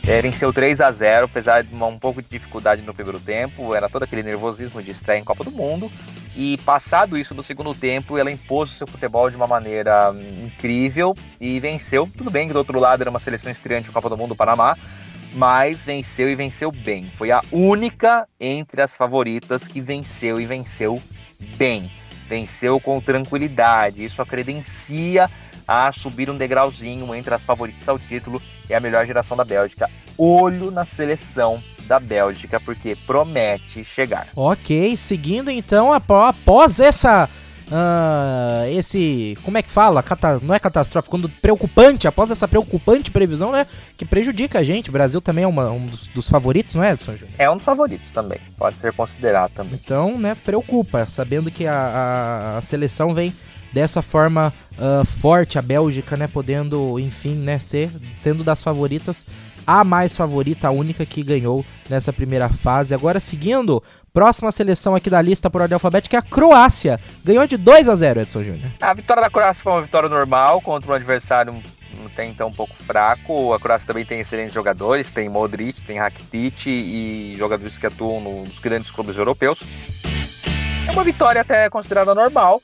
É, venceu 3 a 0 apesar de uma, um pouco de dificuldade no primeiro tempo. Era todo aquele nervosismo de estreia em Copa do Mundo. E passado isso no segundo tempo, ela impôs o seu futebol de uma maneira hum, incrível e venceu. Tudo bem que do outro lado era uma seleção estreante em Copa do Mundo, o Panamá, mas venceu e venceu bem. Foi a única entre as favoritas que venceu e venceu bem. Venceu com tranquilidade. Isso a credencia a subir um degrauzinho entre as favoritas ao título e a melhor geração da Bélgica. Olho na seleção da Bélgica, porque promete chegar. Ok, seguindo então apó- após essa. ah, esse. Como é que fala? Cata- não é catastrófico, quando preocupante, após essa preocupante previsão, né? Que prejudica a gente. O Brasil também é uma- um dos, dos favoritos, não é, Edson Júnior? É um dos favoritos também, pode ser considerado também. Então, né, preocupa, sabendo que a, a- a seleção vem dessa forma ah, forte, a Bélgica, né, podendo, enfim, né, ser, sendo das favoritas, a mais favorita, a única que ganhou nessa primeira fase. Agora, seguindo, próxima seleção aqui da lista por ordem alfabética é a Croácia. Ganhou de 2 a 0 Edson Júnior. A vitória da Croácia foi uma vitória normal contra um adversário até então um pouco fraco. A Croácia também tem excelentes jogadores, tem Modric, tem Rakitic e jogadores que atuam nos grandes clubes europeus. É uma vitória até considerada normal.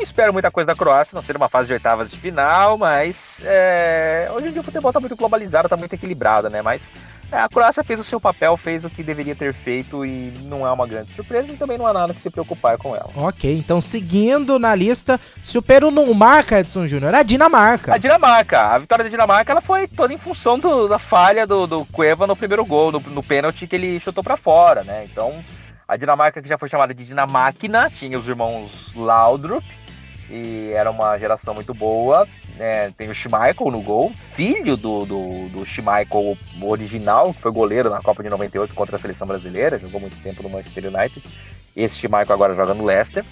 Espero muita coisa da Croácia, não ser uma fase de oitavas de final, mas é, hoje em dia o futebol está muito globalizado, está muito equilibrado, né? Mas é, a Croácia fez o seu papel, fez o que deveria ter feito e não é uma grande surpresa e também não há nada que se preocupar com ela. Ok, então seguindo na lista, se o Peru não marca, Edson Júnior, é a Dinamarca. A Dinamarca, a vitória da Dinamarca, ela foi toda em função do- da falha do, do Cueva no primeiro gol, no, no pênalti que ele chutou pra fora, né? Então, a Dinamarca que já foi chamada de Dinamáquina, tinha os irmãos Laudrup, e era uma geração muito boa. né? tem o Schmeichel no gol, filho do, do, do Schmeichel original, que foi goleiro na Copa de 98 contra a seleção brasileira, jogou muito tempo no Manchester United. Esse Schmeichel agora joga no Leicester.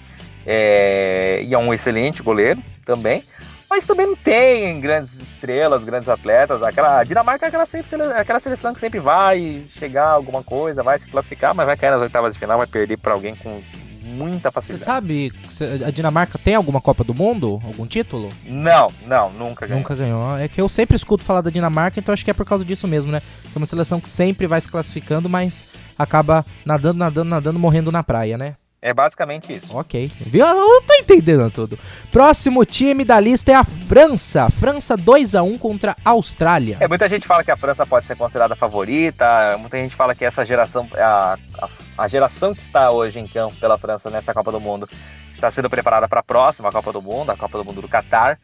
É, e é um excelente goleiro também mas também não tem grandes estrelas, grandes atletas. Aquela a Dinamarca é aquela, sempre, aquela seleção que sempre vai chegar alguma coisa, vai se classificar, mas vai cair nas oitavas de final, vai perder para alguém com muita Você facilidade. sabe, se a Dinamarca tem alguma Copa do Mundo? Algum título? Não, não, nunca ganhou. Nunca ganhou. É que eu sempre escuto falar da Dinamarca, então acho que é por causa disso mesmo, né? Que é uma seleção que sempre vai se classificando, mas acaba nadando, nadando, nadando, morrendo na praia, né? É basicamente isso. Ok. Viu? Eu tô entendendo tudo. Próximo time da lista é a França. França 2 a 1 contra a Austrália. É, muita gente fala que a França pode ser considerada favorita, muita gente fala que essa geração, a, a, a geração que está hoje em campo pela França nessa Copa do Mundo, está sendo preparada para a próxima Copa do Mundo, a Copa do Mundo do Catar,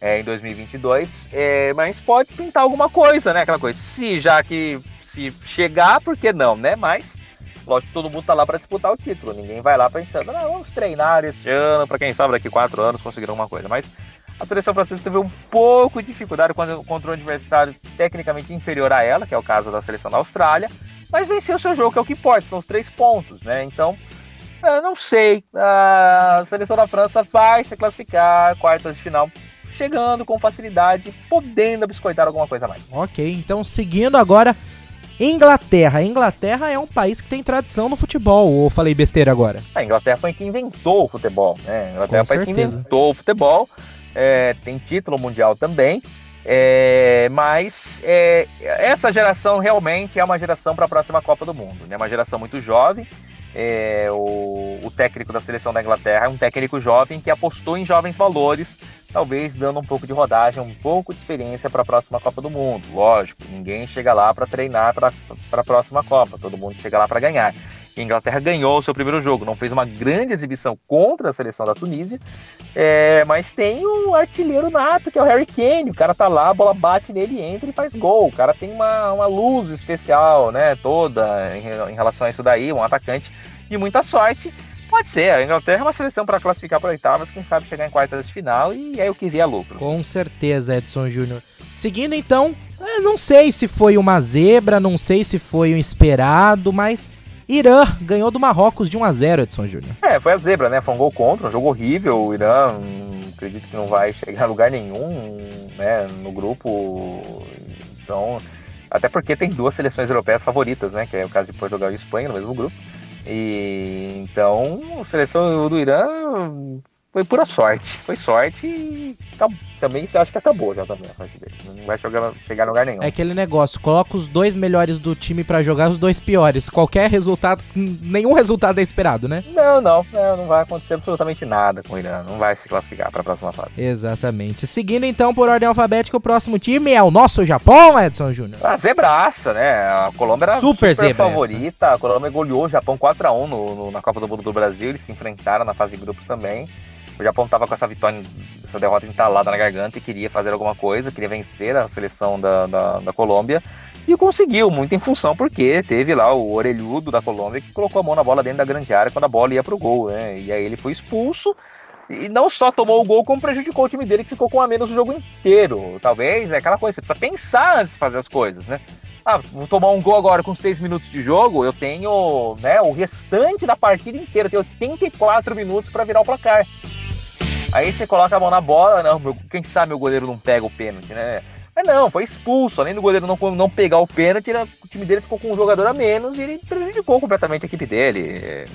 é, em 2022, é, mas pode pintar alguma coisa, né? Aquela coisa, se já que se chegar, por que não, né? Mas, lógico que todo mundo tá lá para disputar o título, ninguém vai lá pensando, não, vamos treinar esse ano, para quem sabe daqui quatro anos conseguir alguma coisa, mas a seleção francesa teve um pouco de dificuldade quando contra um adversário tecnicamente inferior a ela, que é o caso da seleção da Austrália, mas venceu seu jogo, que é o que importa, são os três pontos, né? Então, eu não sei. A seleção da França vai se classificar, quartas de final chegando com facilidade, podendo biscoitar alguma coisa mais. Ok, então seguindo agora Inglaterra. A Inglaterra é um país que tem tradição no futebol, ou falei besteira agora? A Inglaterra foi quem inventou o futebol, né? A Inglaterra Com foi certeza. quem inventou o futebol, é, tem título mundial também. É, mas é, essa geração realmente é uma geração para a próxima Copa do Mundo. É né? uma geração muito jovem. É, o, o, técnico da seleção da Inglaterra um técnico jovem que apostou em jovens valores, talvez dando um pouco de rodagem, um pouco de experiência para a próxima Copa do Mundo. Lógico, ninguém chega lá para treinar para a próxima Copa, todo mundo chega lá para ganhar. A Inglaterra ganhou o seu primeiro jogo, não fez uma grande exibição contra a seleção da Tunísia, é, mas tem o artilheiro nato, que é o Harry Kane. O cara tá lá, a bola bate nele, entra e faz gol. O cara tem uma, uma luz especial, né, toda em, em relação a isso daí, um atacante de muita sorte. Pode ser, a Inglaterra é uma seleção para classificar para oitavas, quem sabe chegar em quartas de final e é o que vier lucro. Com certeza, Edson Júnior. Seguindo então, não sei se foi uma zebra, não sei se foi um esperado, mas Irã ganhou do Marrocos de 1 a 0 Edson Júnior. É, foi a zebra, né? Foi um gol contra, um jogo horrível. O Irã, hum, acredito que não vai chegar a lugar nenhum, né, no grupo. Então, até porque tem duas seleções europeias favoritas, né? Que é o caso de Portugal e Espanha no mesmo grupo. E então, a seleção do Irã foi pura sorte. Foi sorte e tá, também você acha que acabou já também a partida. Não vai jogar, chegar a lugar nenhum. É aquele negócio, coloca os dois melhores do time para jogar os dois piores. Qualquer resultado, nenhum resultado é esperado, né? Não, não, não, não vai acontecer absolutamente nada com o Irã. Não vai se classificar para a próxima fase. Exatamente. Seguindo então por ordem alfabética, o próximo time é o nosso Japão, Edson Júnior. A zebraça, né? A Colômbia era super, super favorita. A Colômbia goleou o Japão 4x1 no, no, na Copa do Mundo do Brasil. Eles se enfrentaram na fase de grupos também. O Japão estava com essa vitória, essa derrota entalada na garganta e queria fazer alguma coisa, queria vencer a seleção da, da, da Colômbia. E conseguiu, muito em função, porque teve lá o orelhudo da Colômbia que colocou a mão na bola dentro da grande área quando a bola ia pro gol, né? E aí ele foi expulso e não só tomou o gol, como prejudicou o time dele que ficou com a menos o jogo inteiro. Talvez é aquela coisa, você precisa pensar antes de fazer as coisas, né? Ah, vou tomar um gol agora com seis minutos de jogo, eu tenho né, o restante da partida inteira, eu tenho 84 minutos para virar o placar. Aí você coloca a mão na bola, não, meu, quem sabe meu goleiro não pega o pênalti, né? Mas não, foi expulso. Além do goleiro não, não pegar o pênalti, ele, o time dele ficou com um jogador a menos e ele prejudicou completamente a equipe dele.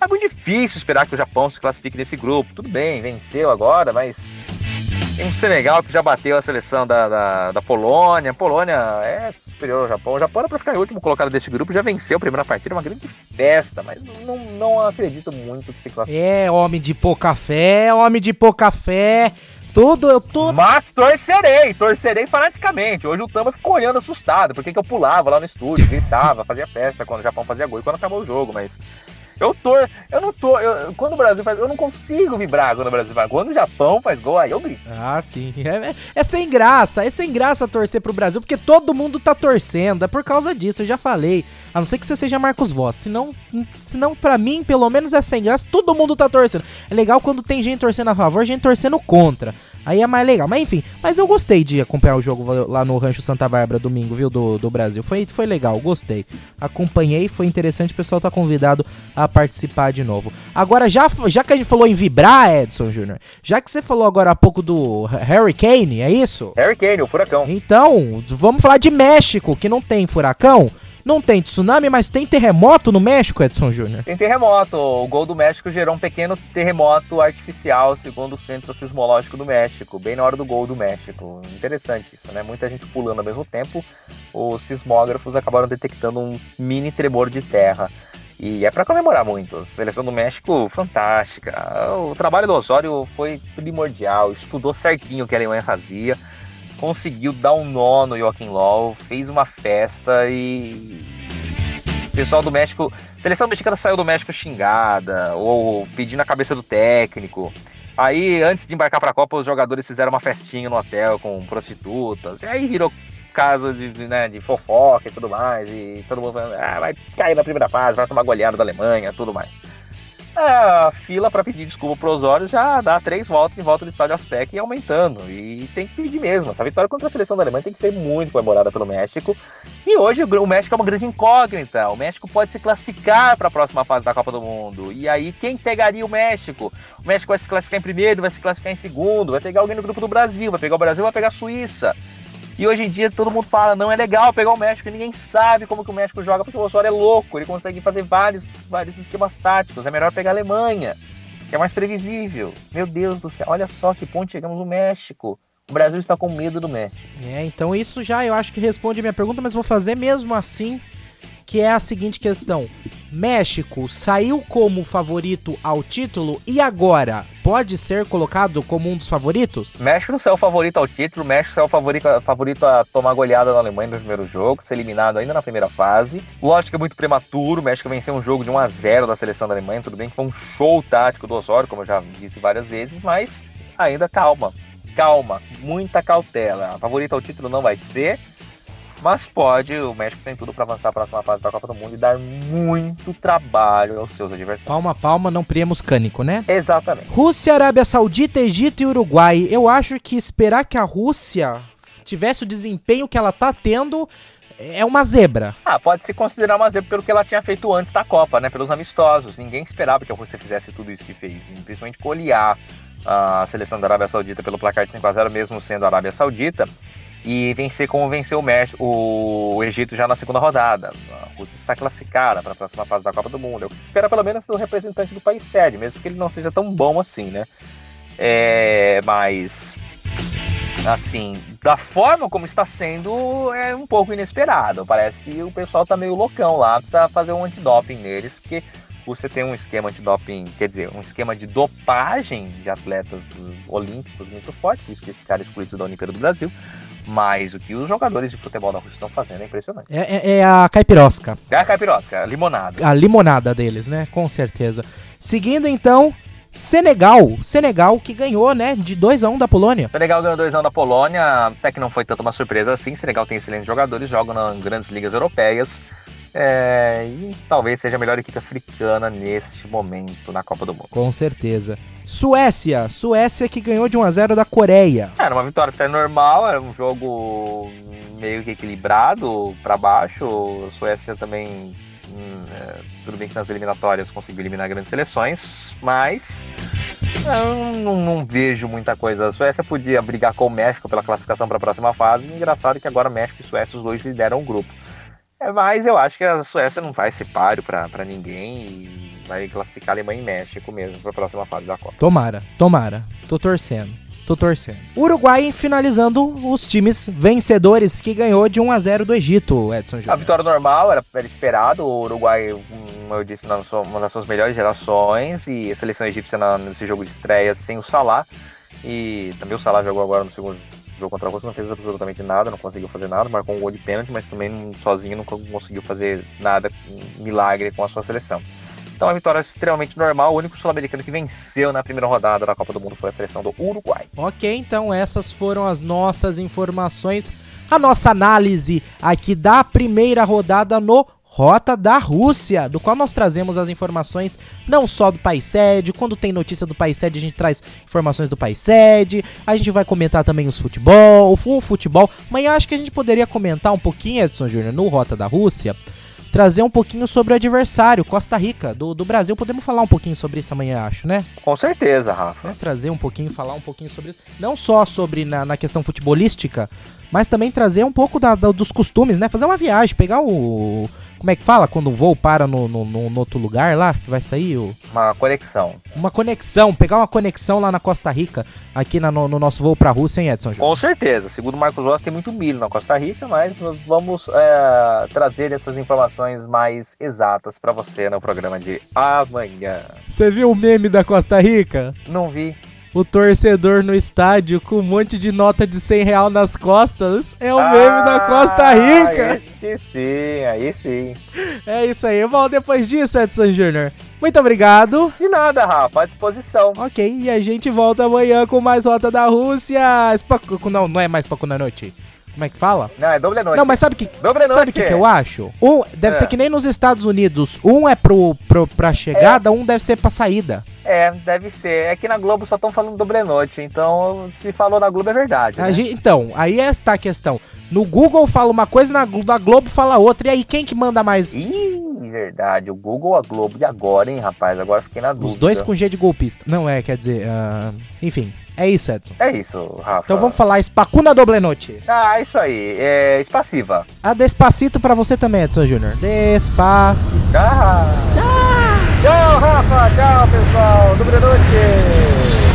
É muito difícil esperar que o Japão se classifique nesse grupo. Tudo bem, venceu agora, mas um Senegal que já bateu a seleção da, da, da Polônia. A Polônia é superior ao Japão. O Japão era para ficar em último colocado desse grupo, já venceu a primeira partida, uma grande festa, mas não, não acredito muito que se classifique. É, homem de pouca fé, homem de pouca fé. Tudo, eu tô. Mas torcerei, torcerei fanaticamente. Hoje o Tamba ficou olhando assustado, porque que eu pulava lá no estúdio, gritava, fazia festa quando o Japão fazia gol e quando acabou o jogo, mas eu tô, eu não tô, eu, quando o Brasil faz, eu não consigo vibrar quando o Brasil faz. Quando o Japão faz gol, aí eu grito. Ah, sim. É, é, sem graça, é sem graça torcer pro Brasil, porque todo mundo tá torcendo. É por causa disso, eu já falei. A não ser que você seja Marcos Voss. Senão, senão pra mim, pelo menos é sem graça. Todo mundo tá torcendo. É legal quando tem gente torcendo a favor, gente torcendo contra. Aí é mais legal. Mas enfim, mas eu gostei de acompanhar o jogo lá no Rancho Santa Bárbara domingo, viu? Do, do Brasil. Foi, foi legal, gostei. Acompanhei, foi interessante. O pessoal tá convidado a participar de novo. Agora, já, já que a gente falou em vibrar, Edson Júnior, já que você falou agora há pouco do Harry Kane, é isso? Harry Kane, o furacão. Então, vamos falar de México, que não tem furacão. Não tem tsunami, mas tem terremoto no México, Edson Júnior? Tem terremoto. O gol do México gerou um pequeno terremoto artificial, segundo o Centro Sismológico do México, bem na hora do gol do México. Interessante isso, né? Muita gente pulando ao mesmo tempo. Os sismógrafos acabaram detectando um mini tremor de terra. E é para comemorar muito. A seleção do México, fantástica. O trabalho do Osório foi primordial, estudou certinho o que a Alemanha fazia conseguiu dar um nó no Joaquim Low, fez uma festa e. O pessoal do México. A seleção mexicana saiu do México xingada, ou pedindo a cabeça do técnico. Aí, antes de embarcar para a Copa, os jogadores fizeram uma festinha no hotel com prostitutas. E aí virou caso de, né, de fofoca e tudo mais. E todo mundo falando, ah, vai cair na primeira fase, vai tomar goleada da Alemanha tudo mais. é, a fila para pedir desculpa pro Osório já dá três voltas em volta do estádio Azteca e aumentando. E tem que pedir mesmo. Essa vitória contra a seleção da Alemanha tem que ser muito comemorada pelo México. E hoje o México é uma grande incógnita. O México pode se classificar para a próxima fase da Copa do Mundo. E aí, quem pegaria o México? O México vai se classificar em primeiro, vai se classificar em segundo, vai pegar alguém no grupo do Brasil, vai pegar o Brasil, vai pegar a Suíça. E hoje em dia todo mundo fala, não é legal pegar o México, e ninguém sabe como que o México joga, porque o Osório é louco, ele consegue fazer vários, vários esquemas táticos. É melhor pegar a Alemanha, que é mais previsível. Meu Deus do céu, olha só que ponto chegamos no México. O Brasil está com medo do México. É, então isso já eu acho que responde a minha pergunta, mas vou fazer mesmo assim que é a seguinte questão: México saiu como favorito ao título e agora pode ser colocado como um dos favoritos? México não saiu favorito ao título, México saiu favorito, favorito a tomar goleada na Alemanha no primeiro jogo, ser eliminado ainda na primeira fase. Lógico que é muito prematuro, México venceu um jogo de 1 a 0 da seleção da Alemanha, tudo bem que foi um show tático do Osório, como eu já disse várias vezes, mas ainda calma, calma, muita cautela. A favorita ao título não vai ser. Mas pode, o México tem tudo para avançar para a próxima fase da Copa do Mundo e dar muito trabalho aos seus adversários. Palma palma, não priemos cânico, né? Exatamente. Rússia, Arábia Saudita, Egito e Uruguai. Eu acho que esperar que a Rússia tivesse o desempenho que ela tá tendo é uma zebra. Ah, pode se considerar uma zebra pelo que ela tinha feito antes da Copa, né? Pelos amistosos. Ninguém esperava que a Rússia fizesse tudo isso que fez, principalmente golear a seleção da Arábia Saudita pelo placar de 5 a 0 mesmo sendo a Arábia Saudita e vencer como venceu o, México, o Egito já na segunda rodada. A Rússia está classificada para a próxima fase da Copa do Mundo. É o que se espera pelo menos do representante do país sede, mesmo que ele não seja tão bom assim, né? É, mas assim, da forma como está sendo, é um pouco inesperado. Parece que o pessoal tá meio loucão lá, precisa fazer um antidoping neles, porque você tem um esquema antidoping, quer dizer, um esquema de dopagem de atletas olímpicos muito forte, por isso que esse cara é excluído da Olimpíada do Brasil. Mas o que os jogadores de futebol da Rússia estão fazendo é impressionante. É, é, é a caipirosca. É a caipirosca, a limonada. A limonada deles, né? Com certeza. Seguindo então, Senegal. Senegal que ganhou, né? De 2 a 1 um da Polônia. Senegal ganhou 2 a 1 um da Polônia, até que não foi tanto uma surpresa assim. Senegal tem excelentes jogadores, jogam nas grandes ligas europeias. É, e talvez seja a melhor equipe africana neste momento na Copa do Mundo. Com certeza. Suécia, Suécia que ganhou de 1 a 0 da Coreia. Era uma vitória até normal, era um jogo meio que equilibrado para baixo. A Suécia também, hum, é, tudo bem que nas eliminatórias conseguiu eliminar grandes seleções, mas eu não, não, vejo muita coisa. A Suécia podia brigar com o México pela classificação para a próxima fase. Engraçado que agora México e Suécia os dois lideram o grupo. É, mas eu acho que a Suécia não vai ser páreo para ninguém e vai classificar a Alemanha e México mesmo para a próxima fase da Copa. Tomara, tomara. Tô torcendo. Tô torcendo. Uruguai finalizando os times vencedores que ganhou de 1 a 0 do Egito, Edson Júnior. A vitória normal era, era esperado. O Uruguai, como eu disse, uma das suas melhores gerações e a seleção egípcia nesse jogo de estreia sem o Salah. E também o Salah jogou agora no segundo jogo contra a Rússia não fez absolutamente nada, não conseguiu fazer nada, marcou um gol de pênalti, mas também sozinho não conseguiu fazer nada, milagre com a sua seleção. Então, uma vitória extremamente normal. O único sul-americano que venceu na primeira rodada da Copa do Mundo foi a seleção do Uruguai. Ok, então essas foram as nossas informações, a nossa análise aqui da primeira rodada no Rota da Rússia, do qual nós trazemos as informações não só do país sede, quando tem notícia do país sede a gente traz informações do país sede, a gente vai comentar também os futebol, o futebol, mas eu acho que a gente poderia comentar um pouquinho, Edson Júnior, no Rota da Rússia, trazer um pouquinho sobre o adversário, Costa Rica, do, do Brasil. Podemos falar um pouquinho sobre isso amanhã, acho, né? Com certeza, Rafa. É, trazer um pouquinho, falar um pouquinho sobre Não só sobre na, na questão futebolística, mas também trazer um pouco da, da, dos costumes, né? Fazer uma viagem, pegar o como é que fala quando o voo para no, no, no, outro lugar lá que vai sair? O... Uma conexão. Uma conexão, pegar uma conexão lá na Costa Rica, aqui na, no, no, nosso voo para a Rússia, hein, Edson? Com certeza. Segundo o Marcos Rossi, tem muito milho na Costa Rica, mas nós vamos é, trazer essas informações mais exatas para você no programa de amanhã. Você viu o meme da Costa Rica? Não vi o torcedor no estádio com um monte de nota de 100 real nas costas é o ah, meme da Costa Rica. Aí sim, aí sim. É isso aí. Eu volto depois disso, Edson Júnior. Muito obrigado. De nada, Rafa, à disposição. Ok, e a gente volta amanhã com mais Rota da Rússia. Não, não é mais Pacu na Noite. Como é que fala? Não, é doble noite. Não, mas sabe que Doble sabe que, que eu acho? Um deve É. ser que nem nos Estados Unidos, um é pro, pro pra chegada, um deve ser pra saída. É, deve ser. É que na Globo só estão falando doble noite, então se falou na Globo é verdade. Né? gente- então, aí é tá a questão. No Google fala uma coisa, na, na Globo fala outra. E aí quem que manda mais? Ih, verdade. O Google, a Globo e agora, hein, rapaz? Agora fiquei na dúvida. Os dois com G de golpista. Não é, quer dizer, ah, enfim, é isso, Edson. É isso, Rafa. Então vamos falar Spacuna Doble Noite. Ah, isso aí. É espassiva. A Despacito pra você também, Edson Júnior. Despacito. Tchau. Tchau. Tchau, Rafa. Tchau, pessoal. Dobre noite.